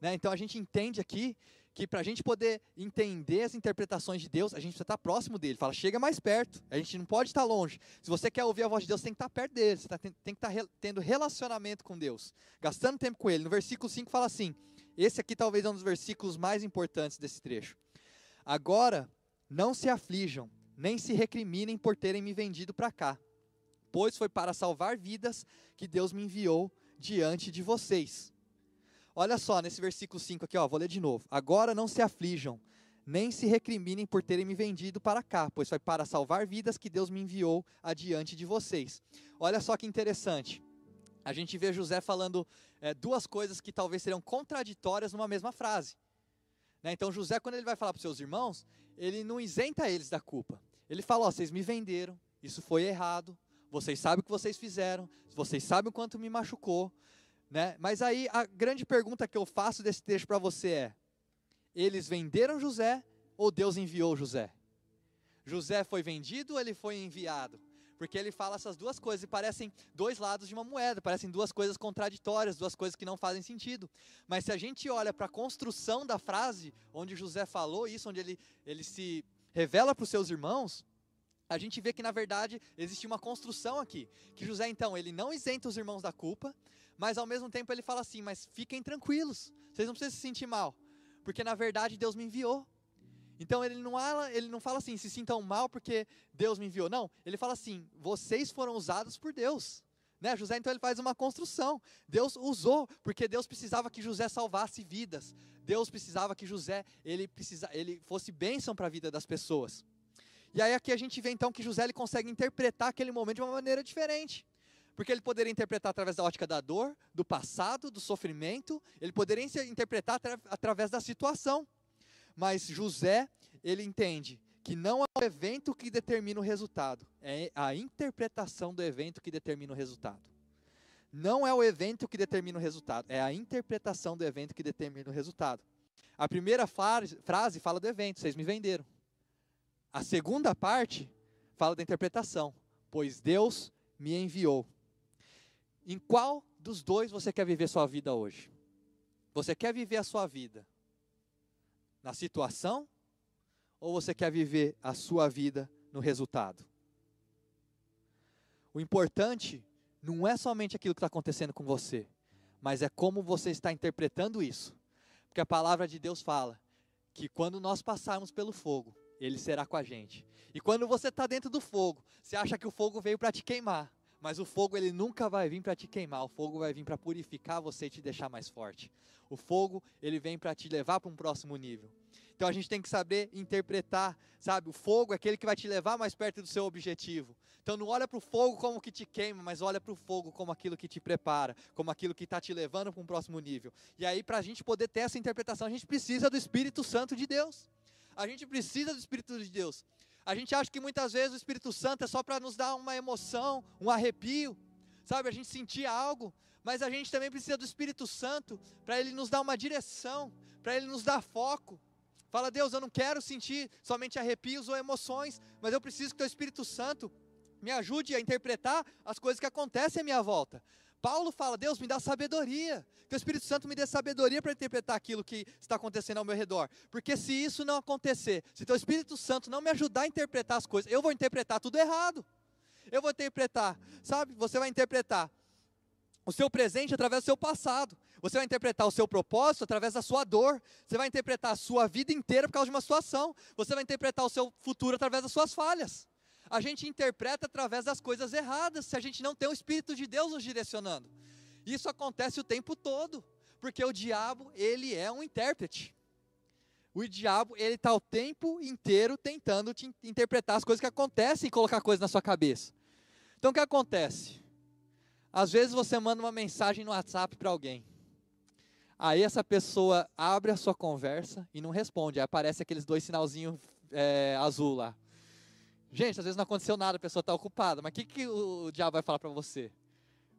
Né? Então a gente entende aqui que para a gente poder entender as interpretações de Deus, a gente precisa estar próximo dele. Fala, chega mais perto. A gente não pode estar longe. Se você quer ouvir a voz de Deus, tem que estar perto dele. Você tá, tem, que estar tendo relacionamento com Deus, gastando tempo com ele. No versículo 5 fala assim: esse aqui talvez é um dos versículos mais importantes desse trecho. Agora, não se aflijam, nem se recriminem por terem me vendido para cá, pois foi para salvar vidas que Deus me enviou diante de vocês. Olha só, nesse versículo 5 aqui, ó, vou ler de novo. Agora não se aflijam, nem se recriminem por terem me vendido para cá, pois foi para salvar vidas que Deus me enviou adiante de vocês. Olha só que interessante. A gente vê José falando é, duas coisas que talvez seriam contraditórias numa mesma frase. Né? Então, José, quando ele vai falar para os seus irmãos, ele não isenta eles da culpa. Ele fala: ó, vocês me venderam, isso foi errado, vocês sabem o que vocês fizeram, vocês sabem o quanto me machucou, né? Mas aí a grande pergunta que eu faço desse texto para você é: eles venderam José ou Deus enviou José? José foi vendido ou ele foi enviado? Porque ele fala essas duas coisas e parecem dois lados de uma moeda, parecem duas coisas contraditórias, duas coisas que não fazem sentido. Mas se a gente olha para a construção da frase, onde José falou isso, onde ele, ele se revela para os seus irmãos, a gente vê que na verdade existe uma construção aqui. Que José, então, ele não isenta os irmãos da culpa, mas ao mesmo tempo ele fala assim: mas fiquem tranquilos, vocês não precisam se sentir mal, porque na verdade Deus me enviou. Então ele não, fala, ele não fala assim, se sintam mal porque Deus me enviou. Não, ele fala assim, vocês foram usados por Deus. Né? José então ele faz uma construção. Deus usou, porque Deus precisava que José salvasse vidas. Deus precisava que José ele, precisa, ele fosse bênção para a vida das pessoas. E aí aqui a gente vê então que José ele consegue interpretar aquele momento de uma maneira diferente. Porque ele poderia interpretar através da ótica da dor, do passado, do sofrimento, ele poderia interpretar atra através da situação. Mas José, ele entende que não é o evento que determina o resultado, é a interpretação do evento que determina o resultado. Não é o evento que determina o resultado, é a interpretação do evento que determina o resultado. A primeira frase fala do evento, vocês me venderam. A segunda parte fala da interpretação, pois Deus me enviou. Em qual dos dois você quer viver sua vida hoje? Você quer viver a sua vida na situação ou você quer viver a sua vida no resultado? O importante não é somente aquilo que está acontecendo com você, mas é como você está interpretando isso. Porque a palavra de Deus fala que quando nós passarmos pelo fogo, Ele será com a gente. E quando você está dentro do fogo, você acha que o fogo veio para te queimar, mas o fogo ele nunca vai vir para te queimar, o fogo vai vir para purificar você e te deixar mais forte. O fogo, ele vem para te levar para um próximo nível. Então a gente tem que saber interpretar, sabe? O fogo é aquele que vai te levar mais perto do seu objetivo. Então não olha para o fogo como que te queima, mas olha para o fogo como aquilo que te prepara, como aquilo que está te levando para um próximo nível. E aí, para a gente poder ter essa interpretação, a gente precisa do Espírito Santo de Deus. A gente precisa do Espírito de Deus. A gente acha que muitas vezes o Espírito Santo é só para nos dar uma emoção, um arrepio, sabe? A gente sentir algo, mas a gente também precisa do Espírito Santo para ele nos dar uma direção, para ele nos dar foco. Fala, Deus, eu não quero sentir somente arrepios ou emoções, mas eu preciso que o Espírito Santo me ajude a interpretar as coisas que acontecem à minha volta. Paulo fala: Deus, me dá sabedoria. Que o Espírito Santo me dê sabedoria para interpretar aquilo que está acontecendo ao meu redor. Porque se isso não acontecer, se o Espírito Santo não me ajudar a interpretar as coisas, eu vou interpretar tudo errado. Eu vou interpretar, sabe? Você vai interpretar o seu presente através do seu passado. Você vai interpretar o seu propósito através da sua dor. Você vai interpretar a sua vida inteira por causa de uma situação. Você vai interpretar o seu futuro através das suas falhas. A gente interpreta através das coisas erradas, se a gente não tem o Espírito de Deus nos direcionando. Isso acontece o tempo todo, porque o diabo, ele é um intérprete. O diabo, ele está o tempo inteiro tentando te interpretar as coisas que acontecem e colocar coisas na sua cabeça. Então o que acontece? Às vezes você manda uma mensagem no WhatsApp para alguém. Aí essa pessoa abre a sua conversa e não responde. Aí aparece aqueles dois sinalzinhos é, azul lá. Gente, às vezes não aconteceu nada, a pessoa está ocupada. Mas o que, que o diabo vai falar para você?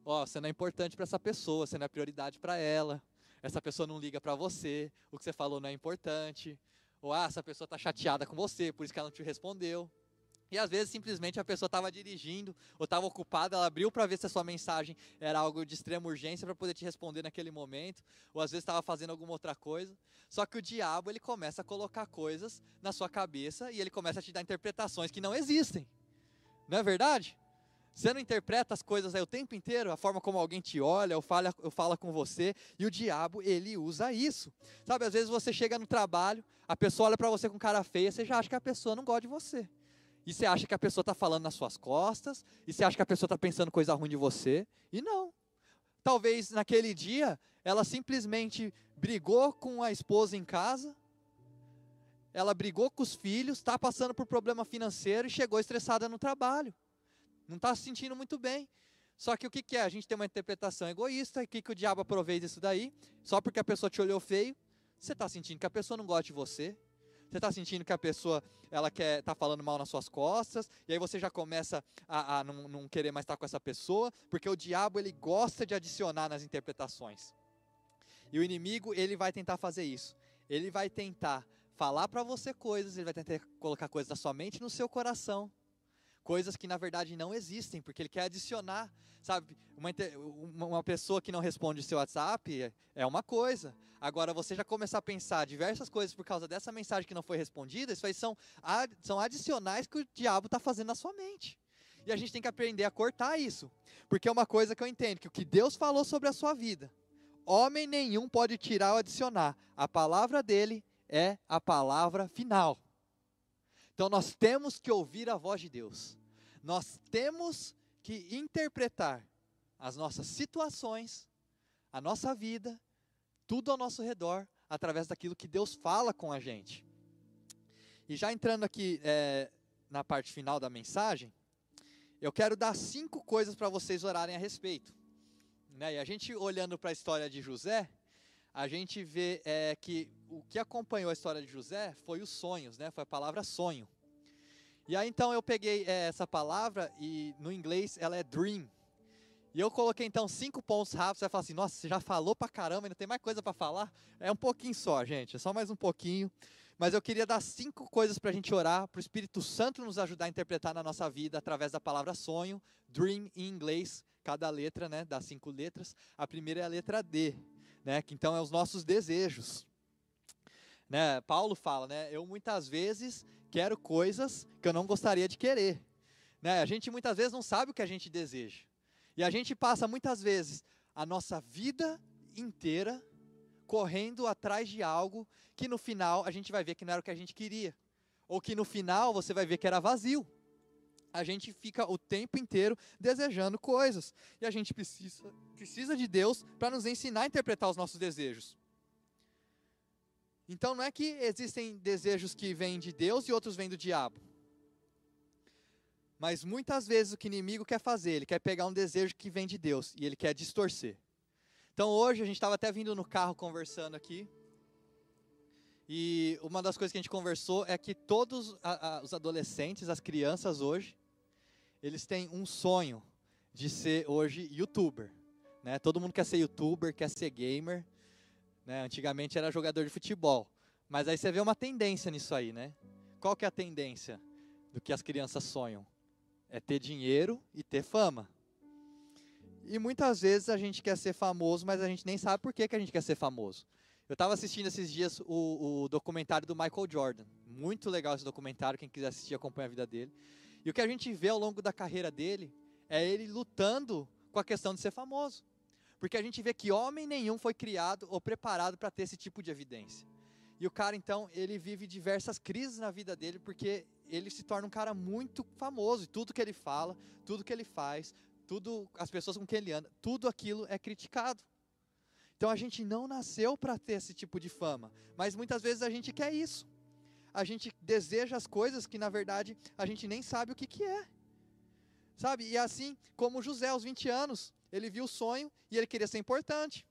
Ó, oh, você não é importante para essa pessoa, você não é prioridade para ela essa pessoa não liga para você, o que você falou não é importante, ou ah, essa pessoa está chateada com você, por isso que ela não te respondeu. E às vezes simplesmente a pessoa estava dirigindo ou estava ocupada, ela abriu para ver se a sua mensagem era algo de extrema urgência para poder te responder naquele momento, ou às vezes estava fazendo alguma outra coisa. Só que o diabo ele começa a colocar coisas na sua cabeça e ele começa a te dar interpretações que não existem. Não é verdade? Você não interpreta as coisas aí o tempo inteiro, a forma como alguém te olha, ou fala, ou fala com você, e o diabo, ele usa isso. Sabe, às vezes você chega no trabalho, a pessoa olha para você com cara feia, você já acha que a pessoa não gosta de você. E você acha que a pessoa está falando nas suas costas, e você acha que a pessoa está pensando coisa ruim de você, e não. Talvez naquele dia, ela simplesmente brigou com a esposa em casa, ela brigou com os filhos, está passando por problema financeiro e chegou estressada no trabalho não está se sentindo muito bem. Só que o que, que, é? A gente tem uma interpretação egoísta, o que, que o diabo aproveita isso daí? Só porque a pessoa te olhou feio, você está sentindo que a pessoa não gosta de você, você está sentindo que a pessoa ela quer está falando mal nas suas costas, e aí você já começa a, a não, não, querer mais estar com essa pessoa, porque o diabo ele gosta de adicionar nas interpretações. E o inimigo ele vai tentar fazer isso. Ele vai tentar falar para você coisas, ele vai tentar colocar coisas na sua mente, no seu coração, coisas que na verdade não existem, porque ele quer adicionar, sabe? Uma, uma pessoa que não responde seu WhatsApp é uma coisa. Agora, você já começar a pensar diversas coisas por causa dessa mensagem que não foi respondida, isso aí são, são adicionais que o diabo está fazendo na sua mente. E a gente tem que aprender a cortar isso. Porque é uma coisa que eu entendo, que o que Deus falou sobre a sua vida, homem nenhum pode tirar ou adicionar. A palavra dele é a palavra final. Então nós temos que ouvir a voz de Deus. Nós temos que interpretar as nossas situações, a nossa vida, tudo ao nosso redor, através daquilo que Deus fala com a gente. E já entrando aqui é, na parte final da mensagem, eu quero dar cinco coisas para vocês orarem a respeito. Né? E a gente olhando para a história de José, a gente vê é, que o que acompanhou a história de José foi os sonhos, né? Foi a palavra sonho. E aí então eu peguei é, essa palavra e no inglês ela é dream. E eu coloquei então cinco pontos rápidos. Você vai falar assim: nossa, você já falou pra caramba, ainda tem mais coisa para falar? É um pouquinho só, gente, é só mais um pouquinho. Mas eu queria dar cinco coisas para a gente orar, para o Espírito Santo nos ajudar a interpretar na nossa vida através da palavra sonho, dream em inglês, cada letra, né, das cinco letras. A primeira é a letra D né? Que então é os nossos desejos. Né? Paulo fala, né? Eu muitas vezes quero coisas que eu não gostaria de querer. Né? A gente muitas vezes não sabe o que a gente deseja. E a gente passa muitas vezes a nossa vida inteira correndo atrás de algo que no final a gente vai ver que não era o que a gente queria. Ou que no final você vai ver que era vazio a gente fica o tempo inteiro desejando coisas. E a gente precisa, precisa de Deus para nos ensinar a interpretar os nossos desejos. Então não é que existem desejos que vêm de Deus e outros vêm do diabo. Mas muitas vezes o que o inimigo quer fazer, ele quer pegar um desejo que vem de Deus e ele quer distorcer. Então hoje a gente estava até vindo no carro conversando aqui. E uma das coisas que a gente conversou é que todos os adolescentes, as crianças hoje, eles têm um sonho de ser hoje youtuber. Né? Todo mundo quer ser youtuber, quer ser gamer. Né? Antigamente era jogador de futebol. Mas aí você vê uma tendência nisso aí, né? Qual que é a tendência do que as crianças sonham? É ter dinheiro e ter fama. E muitas vezes a gente quer ser famoso, mas a gente nem sabe por que, que a gente quer ser famoso. Eu estava assistindo esses dias o, o documentário do Michael Jordan. Muito legal esse documentário, quem quiser assistir, acompanha a vida dele. E o que a gente vê ao longo da carreira dele é ele lutando com a questão de ser famoso. Porque a gente vê que homem nenhum foi criado ou preparado para ter esse tipo de evidência. E o cara, então, ele vive diversas crises na vida dele, porque ele se torna um cara muito famoso. E tudo que ele fala, tudo que ele faz, tudo, as pessoas com quem ele anda, tudo aquilo é criticado. Então a gente não nasceu para ter esse tipo de fama, mas muitas vezes a gente quer isso. A gente deseja as coisas que na verdade a gente nem sabe o que, que é. Sabe? E assim como José, aos 20 anos, ele viu o sonho e ele queria ser importante.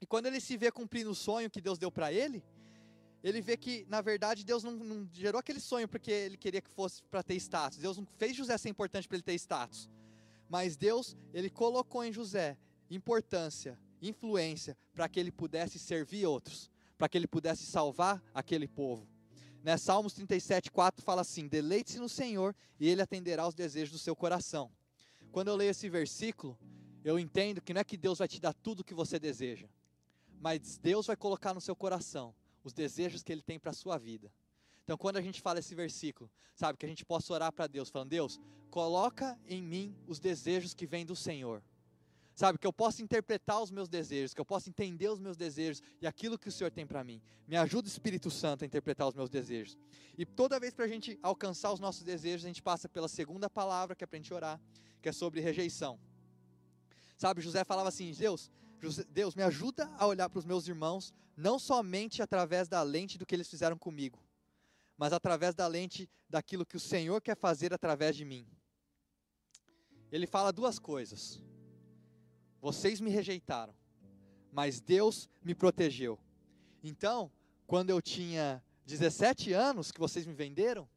E quando ele se vê cumprindo o sonho que Deus deu para ele, ele vê que, na verdade, Deus não, não, gerou aquele sonho porque ele queria que fosse para ter status. Deus não fez José ser importante para ele ter status. Mas Deus, ele colocou em José importância, influência, para que ele pudesse servir outros, para que ele pudesse salvar aquele povo. Né? Salmos 37, 4 fala assim: Deleite-se no Senhor e Ele atenderá aos desejos do seu coração. Quando eu leio esse versículo, eu entendo que não é que Deus vai te dar tudo o que você deseja, mas Deus vai colocar no seu coração os desejos que Ele tem para a sua vida. Então, quando a gente fala esse versículo, sabe, que a gente possa orar para Deus, falando: Deus, coloca em mim os desejos que vêm do Senhor. Sabe, que eu possa interpretar os meus desejos, que eu possa entender os meus desejos e aquilo que o Senhor tem para mim. Me ajuda, Espírito Santo, a interpretar os meus desejos. E toda vez para a gente alcançar os nossos desejos, a gente passa pela segunda palavra que é para a gente orar, que é sobre rejeição. Sabe, José falava assim: Deus, Deus, me ajuda a olhar para os meus irmãos, não somente através da lente do que eles fizeram comigo, mas através da lente daquilo que o Senhor quer fazer através de mim. Ele fala duas coisas. Vocês me rejeitaram, mas Deus me protegeu. Então, quando eu tinha 17 anos que vocês me venderam,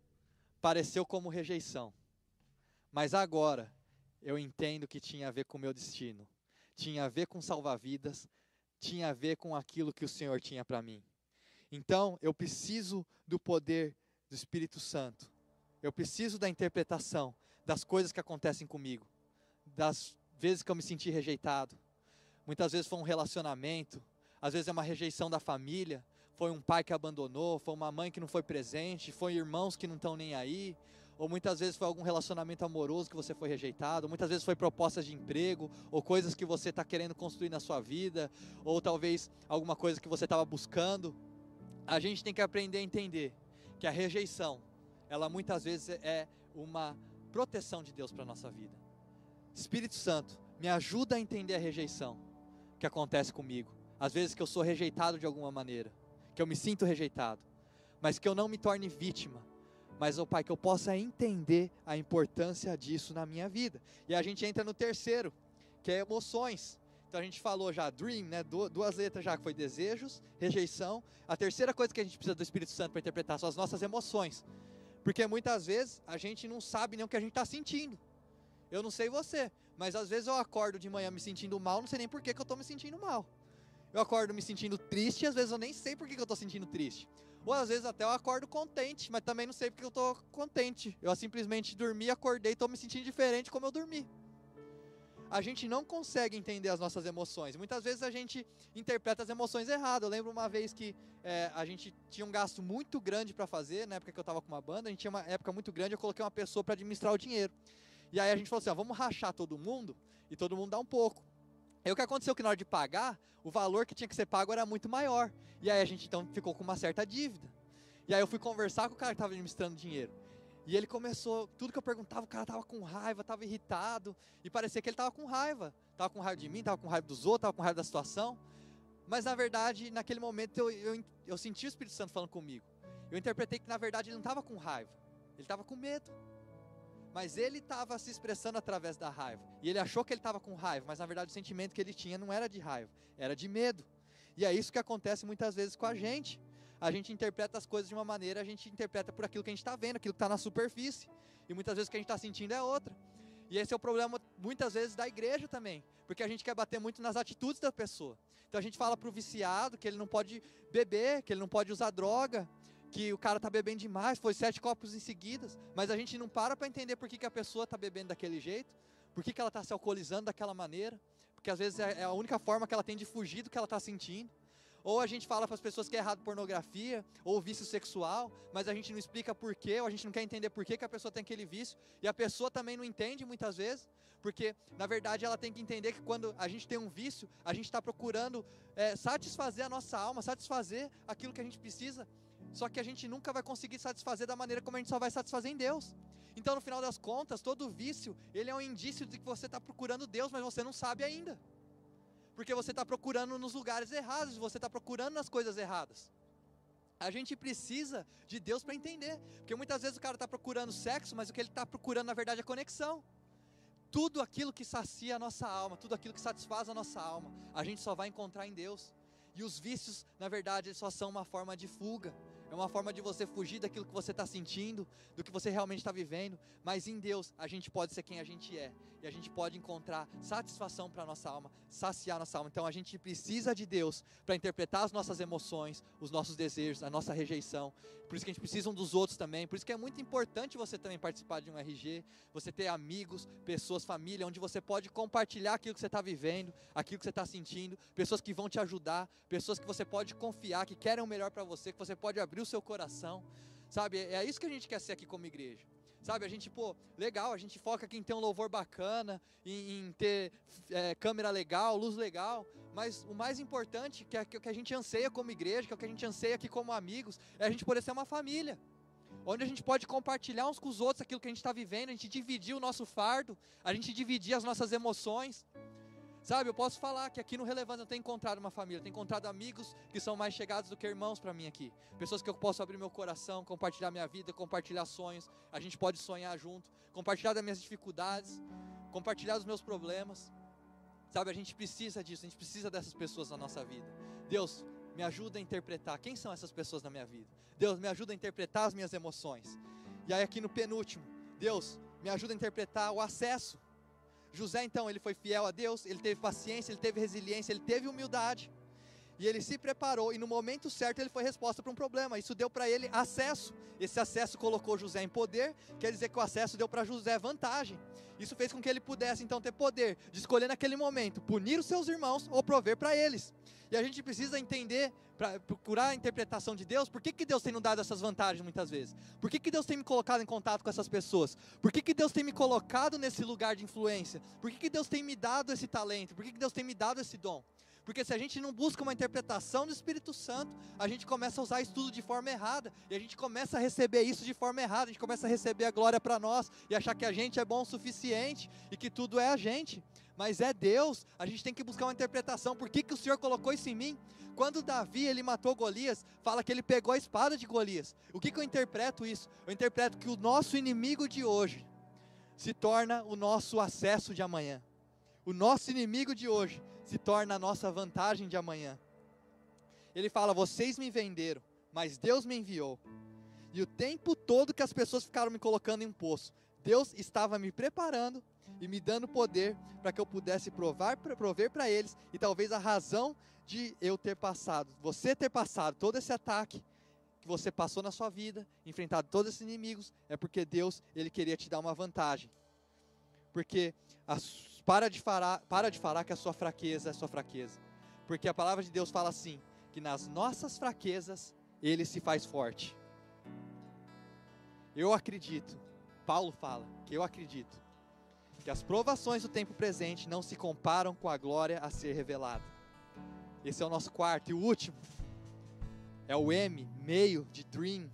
pareceu como rejeição. Mas agora eu entendo que tinha a ver com o meu destino, tinha a ver com salvar vidas, tinha a ver com aquilo que o Senhor tinha para mim. Então, eu preciso do poder do Espírito Santo. Eu preciso da interpretação das coisas que acontecem comigo, das vezes que eu me senti rejeitado. Muitas vezes foi um relacionamento, às vezes é uma rejeição da família, foi um pai que abandonou, foi uma mãe que não foi presente, foi irmãos que não estão nem aí, ou muitas vezes foi algum relacionamento amoroso que você foi rejeitado, muitas vezes foi propostas de emprego, ou coisas que você está querendo construir na sua vida, ou talvez alguma coisa que você estava buscando. A gente tem que aprender a entender que a rejeição, ela muitas vezes é uma proteção de Deus para a nossa vida. Espírito Santo, me ajuda a entender a rejeição que acontece comigo. Às vezes que eu sou rejeitado de alguma maneira, que eu me sinto rejeitado, mas que eu não me torne vítima, mas, oh Pai, que eu possa entender a importância disso na minha vida. E a gente entra no terceiro, que é emoções. Então a gente falou já dream, né? Duas letras já que foi desejos, rejeição. A terceira coisa que a gente precisa do Espírito Santo para interpretar são as nossas emoções. Porque muitas vezes a gente não sabe nem o que a gente está sentindo. Eu não sei você, mas às vezes eu acordo de manhã me sentindo mal, não sei nem por que, que eu estou me sentindo mal. Eu acordo me sentindo triste, às vezes eu nem sei por que, que eu estou sentindo triste. Ou às vezes até eu acordo contente, mas também não sei porque eu estou contente. Eu simplesmente dormi, acordei e estou me sentindo diferente como eu dormi. A gente não consegue entender as nossas emoções. Muitas vezes a gente interpreta as emoções errado. Eu lembro uma vez que é, a gente tinha um gasto muito grande para fazer, na época que eu estava com uma banda, a gente tinha uma época muito grande, eu coloquei uma pessoa para administrar o dinheiro. E aí a gente falou assim: ó, vamos rachar todo mundo e todo mundo dá um pouco. Aí o que aconteceu que na hora de pagar, o valor que tinha que ser pago era muito maior. E aí a gente então ficou com uma certa dívida. E aí eu fui conversar com o cara que estava administrando dinheiro. E ele começou, tudo que eu perguntava, o cara estava com raiva, estava irritado. E parecia que ele estava com raiva. Estava com raiva de mim, estava com raiva dos outros, estava com raiva da situação. Mas na verdade, naquele momento eu, eu, eu senti o Espírito Santo falando comigo. Eu interpretei que na verdade ele não estava com raiva, ele estava com medo mas ele estava se expressando através da raiva. E ele achou que ele estava com raiva, mas na verdade o sentimento que ele tinha não era de raiva, era de medo. E é isso que acontece muitas vezes com a gente. A gente interpreta as coisas de uma maneira, a gente interpreta por aquilo que a gente está vendo, aquilo que está na superfície. E muitas vezes o que a gente está sentindo é outra. E esse é o problema, muitas vezes, da igreja também. Porque a gente quer bater muito nas atitudes da pessoa. Então a gente fala para o viciado que ele não pode beber, que ele não pode usar droga, que o cara tá bebendo demais, foi sete copos em seguidas, mas a gente não para para entender por que, que a pessoa tá bebendo daquele jeito, por que, que ela tá se alcoolizando daquela maneira, porque às vezes é, é a única forma que ela tem de fugir do que ela está sentindo. Ou a gente fala para as pessoas que é errado pornografia ou vício sexual, mas a gente não explica por quê, ou a gente não quer entender por que, que a pessoa tem aquele vício, e a pessoa também não entende muitas vezes, porque na verdade ela tem que entender que quando a gente tem um vício, a gente está procurando é, satisfazer a nossa alma, satisfazer aquilo que a gente precisa, só que a gente nunca vai conseguir satisfazer da maneira como a gente só vai satisfazer em Deus. Então, no final das contas, todo vício, ele é um indício de que você está procurando Deus, mas você não sabe ainda. porque você está procurando nos lugares errados, você está procurando nas coisas erradas. A gente precisa de Deus para entender, porque muitas vezes o cara está procurando sexo, mas o que ele está procurando na verdade é conexão. Tudo aquilo que sacia a nossa alma, tudo aquilo que satisfaz a nossa alma, a gente só vai encontrar em Deus. E os vícios, na verdade, só são uma forma de fuga. É uma forma de você fugir daquilo que você está sentindo, do que você realmente está vivendo. Mas em Deus, a gente pode ser quem a gente é. E a gente pode encontrar satisfação para a nossa alma, saciar nossa alma. Então a gente precisa de Deus para interpretar as nossas emoções, os nossos desejos, a nossa rejeição. Por isso que a gente precisa um dos outros também. Por isso que é muito importante você também participar de um RG, você ter amigos, pessoas, família, onde você pode compartilhar aquilo que você está vivendo, aquilo que você está sentindo, pessoas que vão te ajudar, pessoas que você pode confiar, que querem o melhor para você, que você pode abrir o seu coração. Sabe, é isso que a gente quer ser aqui como igreja. Sabe, a gente, pô, legal, a gente foca aqui em ter um louvor bacana, em, em ter é, câmera legal, luz legal, mas o mais importante, que é que, que a gente anseia como igreja, que é o que a gente anseia aqui como amigos, é a gente poder ser uma família onde a gente pode compartilhar uns com os outros aquilo que a gente está vivendo, a gente dividir o nosso fardo, a gente dividir as nossas emoções. Sabe, eu posso falar que aqui no Relevância eu tenho encontrado uma família, tenho encontrado amigos que são mais chegados do que irmãos para mim aqui. Pessoas que eu posso abrir meu coração, compartilhar minha vida, compartilhar sonhos. A gente pode sonhar junto, compartilhar das minhas dificuldades, compartilhar dos meus problemas. Sabe, a gente precisa disso, a gente precisa dessas pessoas na nossa vida. Deus, me ajuda a interpretar quem são essas pessoas na minha vida. Deus, me ajuda a interpretar as minhas emoções. E aí aqui no penúltimo, Deus, me ajuda a interpretar o acesso José, então, ele foi fiel a Deus, ele teve paciência, ele teve resiliência, ele teve humildade. E ele se preparou e no momento certo ele foi resposta para um problema. Isso deu para ele acesso. Esse acesso colocou José em poder, quer dizer que o acesso deu para José vantagem. Isso fez com que ele pudesse então ter poder de escolher naquele momento punir os seus irmãos ou prover para eles. E a gente precisa entender para procurar a interpretação de Deus, por que, que Deus tem nos dado essas vantagens muitas vezes? Por que, que Deus tem me colocado em contato com essas pessoas? Por que, que Deus tem me colocado nesse lugar de influência? Por que, que Deus tem me dado esse talento? Por que, que Deus tem me dado esse dom? Porque se a gente não busca uma interpretação do Espírito Santo, a gente começa a usar isso tudo de forma errada. E a gente começa a receber isso de forma errada. A gente começa a receber a glória para nós e achar que a gente é bom o suficiente e que tudo é a gente. Mas é Deus. A gente tem que buscar uma interpretação. Por que, que o Senhor colocou isso em mim? Quando Davi ele matou Golias, fala que ele pegou a espada de Golias. O que, que eu interpreto isso? Eu interpreto que o nosso inimigo de hoje se torna o nosso acesso de amanhã. O nosso inimigo de hoje se torna a nossa vantagem de amanhã. Ele fala: Vocês me venderam, mas Deus me enviou. E o tempo todo que as pessoas ficaram me colocando em um poço, Deus estava me preparando e me dando poder para que eu pudesse provar, prover para eles e talvez a razão de eu ter passado, você ter passado todo esse ataque que você passou na sua vida, enfrentado todos esses inimigos, é porque Deus, ele queria te dar uma vantagem. Porque a, para de falar, para de falar que a sua fraqueza é sua fraqueza. Porque a palavra de Deus fala assim, que nas nossas fraquezas ele se faz forte. Eu acredito, Paulo fala que eu acredito que as provações do tempo presente não se comparam com a glória a ser revelada. Esse é o nosso quarto e o último. É o M, meio de dream.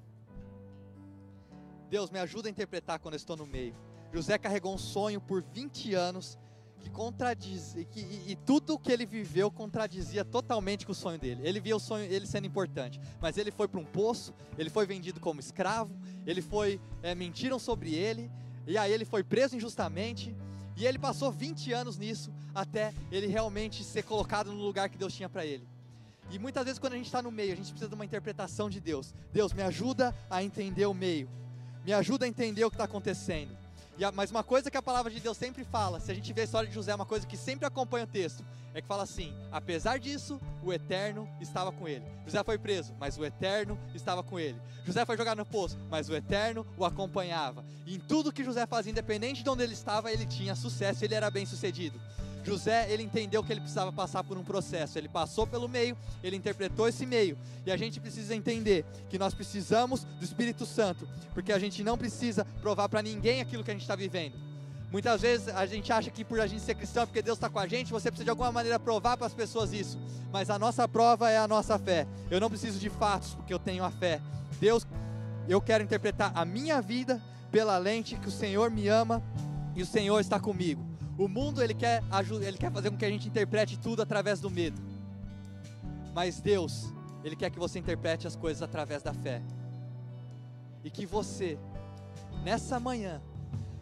Deus me ajuda a interpretar quando eu estou no meio. José carregou um sonho por 20 anos que contradizia que, e, e, tudo que ele viveu contradizia totalmente com o sonho dele. Ele via o sonho ele sendo importante, mas ele foi para um poço, ele foi vendido como escravo, ele foi é, mentiram sobre ele e aí ele foi preso injustamente e ele passou 20 anos nisso até ele realmente ser colocado no lugar que Deus tinha para ele. E muitas vezes quando a gente está no meio, a gente precisa de uma interpretação de Deus. Deus me ajuda a entender o meio, me ajuda a entender o que está acontecendo. A, mas uma coisa que a palavra de Deus sempre fala, se a gente vê a história de José, uma coisa que sempre acompanha o texto, é que fala assim: apesar disso, o Eterno estava com ele. José foi preso, mas o Eterno estava com ele. José foi jogado no poço, mas o Eterno o acompanhava. E em tudo que José fazia, independente de onde ele estava, ele tinha sucesso, ele era bem sucedido. José, ele entendeu que ele precisava passar por um processo. Ele passou pelo meio, ele interpretou esse meio. E a gente precisa entender que nós precisamos do Espírito Santo, porque a gente não precisa provar para ninguém aquilo que a gente está vivendo. Muitas vezes a gente acha que por a gente ser cristão, porque Deus está com a gente, você precisa de alguma maneira provar para as pessoas isso. Mas a nossa prova é a nossa fé. Eu não preciso de fatos, porque eu tenho a fé. Deus, eu quero interpretar a minha vida pela lente que o Senhor me ama e o Senhor está comigo. O mundo ele quer ele quer fazer com que a gente interprete tudo através do medo. Mas Deus, ele quer que você interprete as coisas através da fé. E que você nessa manhã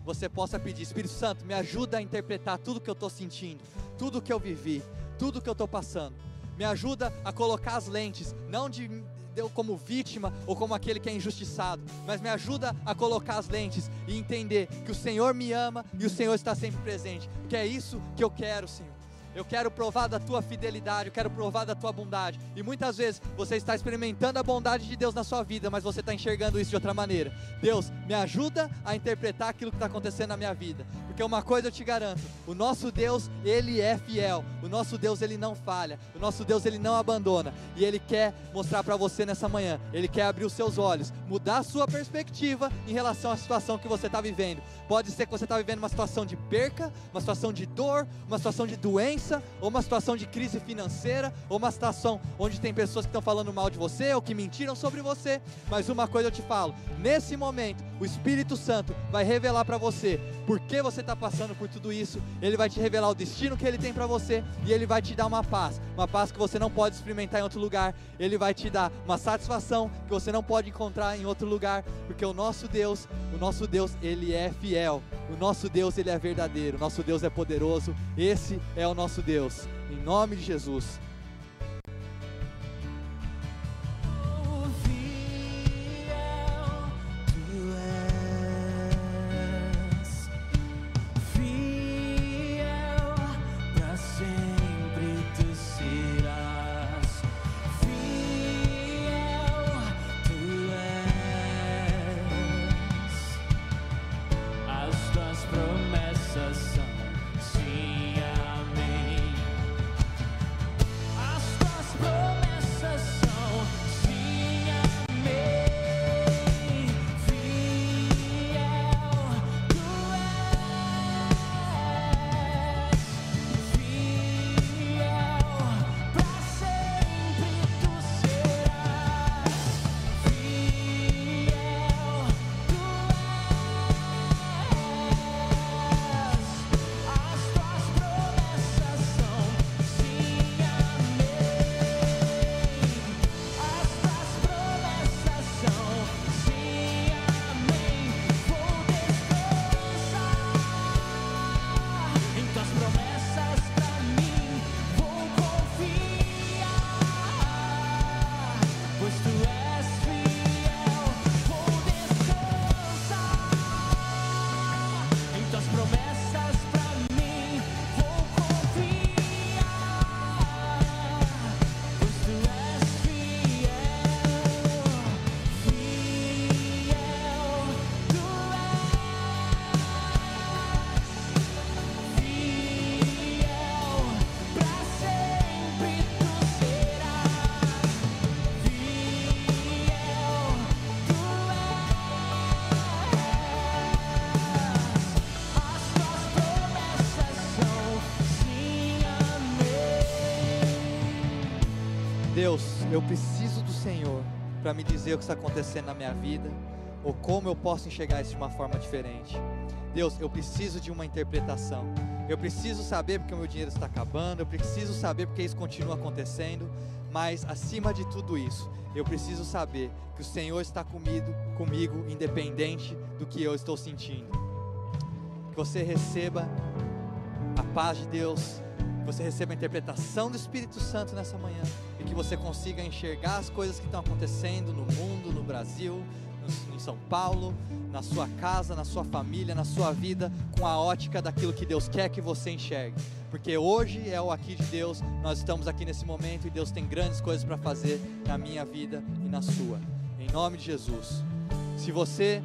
você possa pedir, Espírito Santo, me ajuda a interpretar tudo que eu estou sentindo, tudo que eu vivi, tudo que eu estou passando. Me ajuda a colocar as lentes, não de eu como vítima ou como aquele que é injustiçado, mas me ajuda a colocar as lentes e entender que o Senhor me ama e o Senhor está sempre presente, porque é isso que eu quero, Senhor. Eu quero provar da tua fidelidade, eu quero provar da tua bondade. E muitas vezes você está experimentando a bondade de Deus na sua vida, mas você está enxergando isso de outra maneira. Deus, me ajuda a interpretar aquilo que está acontecendo na minha vida. Porque uma coisa eu te garanto: o nosso Deus, ele é fiel. O nosso Deus, ele não falha. O nosso Deus, ele não abandona. E ele quer mostrar para você nessa manhã. Ele quer abrir os seus olhos, mudar a sua perspectiva em relação à situação que você está vivendo. Pode ser que você está vivendo uma situação de perca, uma situação de dor, uma situação de doença, ou uma situação de crise financeira, ou uma situação onde tem pessoas que estão falando mal de você ou que mentiram sobre você. Mas uma coisa eu te falo: nesse momento, o Espírito Santo vai revelar para você por que você está passando por tudo isso. Ele vai te revelar o destino que ele tem para você e ele vai te dar uma paz, uma paz que você não pode experimentar em outro lugar. Ele vai te dar uma satisfação que você não pode encontrar em outro lugar, porque o nosso Deus, o nosso Deus, ele é fiel. O nosso Deus, ele é verdadeiro. O nosso Deus é poderoso. Esse é o nosso Deus. Em nome de Jesus. Eu preciso do Senhor para me dizer o que está acontecendo na minha vida, ou como eu posso enxergar isso de uma forma diferente. Deus, eu preciso de uma interpretação. Eu preciso saber porque o meu dinheiro está acabando, eu preciso saber porque isso continua acontecendo, mas acima de tudo isso, eu preciso saber que o Senhor está comigo, comigo independente do que eu estou sentindo. Que você receba a paz de Deus, que você receba a interpretação do Espírito Santo nessa manhã que você consiga enxergar as coisas que estão acontecendo no mundo, no Brasil, em São Paulo, na sua casa, na sua família, na sua vida, com a ótica daquilo que Deus quer que você enxergue. Porque hoje é o aqui de Deus, nós estamos aqui nesse momento e Deus tem grandes coisas para fazer na minha vida e na sua. Em nome de Jesus. Se você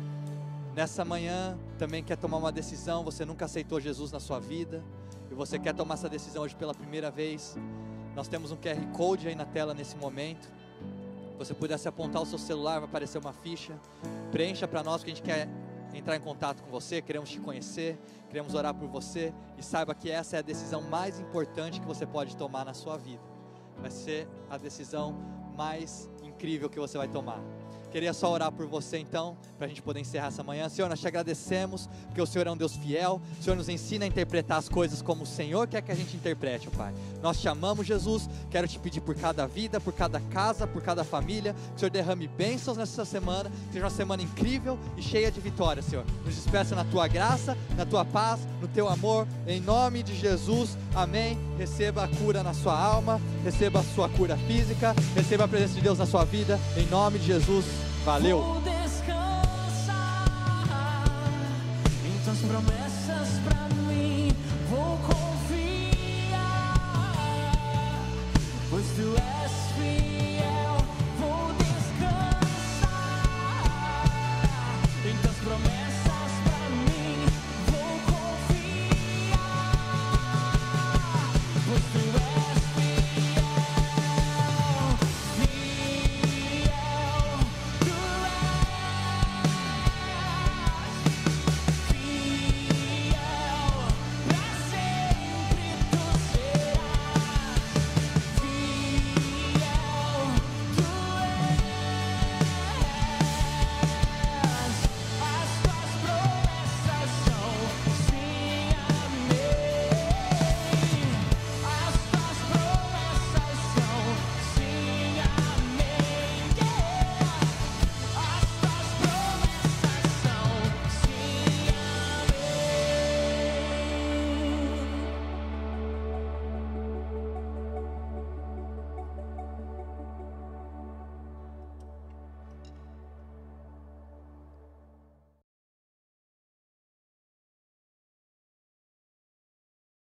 nessa manhã também quer tomar uma decisão, você nunca aceitou Jesus na sua vida e você quer tomar essa decisão hoje pela primeira vez, nós temos um QR Code aí na tela nesse momento. Se você pudesse apontar o seu celular, vai aparecer uma ficha. Preencha para nós que a gente quer entrar em contato com você, queremos te conhecer, queremos orar por você e saiba que essa é a decisão mais importante que você pode tomar na sua vida. Vai ser a decisão mais incrível que você vai tomar. Queria só orar por você então, para a gente poder encerrar essa manhã. Senhor, nós te agradecemos, porque o Senhor é um Deus fiel. O Senhor nos ensina a interpretar as coisas como o Senhor quer que a gente interprete, Pai. Nós te amamos, Jesus. Quero te pedir por cada vida, por cada casa, por cada família. Que o Senhor derrame bênçãos nessa semana. Seja uma semana incrível e cheia de vitória, Senhor. Nos despeça na tua graça, na tua paz, no teu amor. Em nome de Jesus. Amém. Receba a cura na sua alma, receba a sua cura física, receba a presença de Deus na sua vida. Em nome de Jesus. Valeu.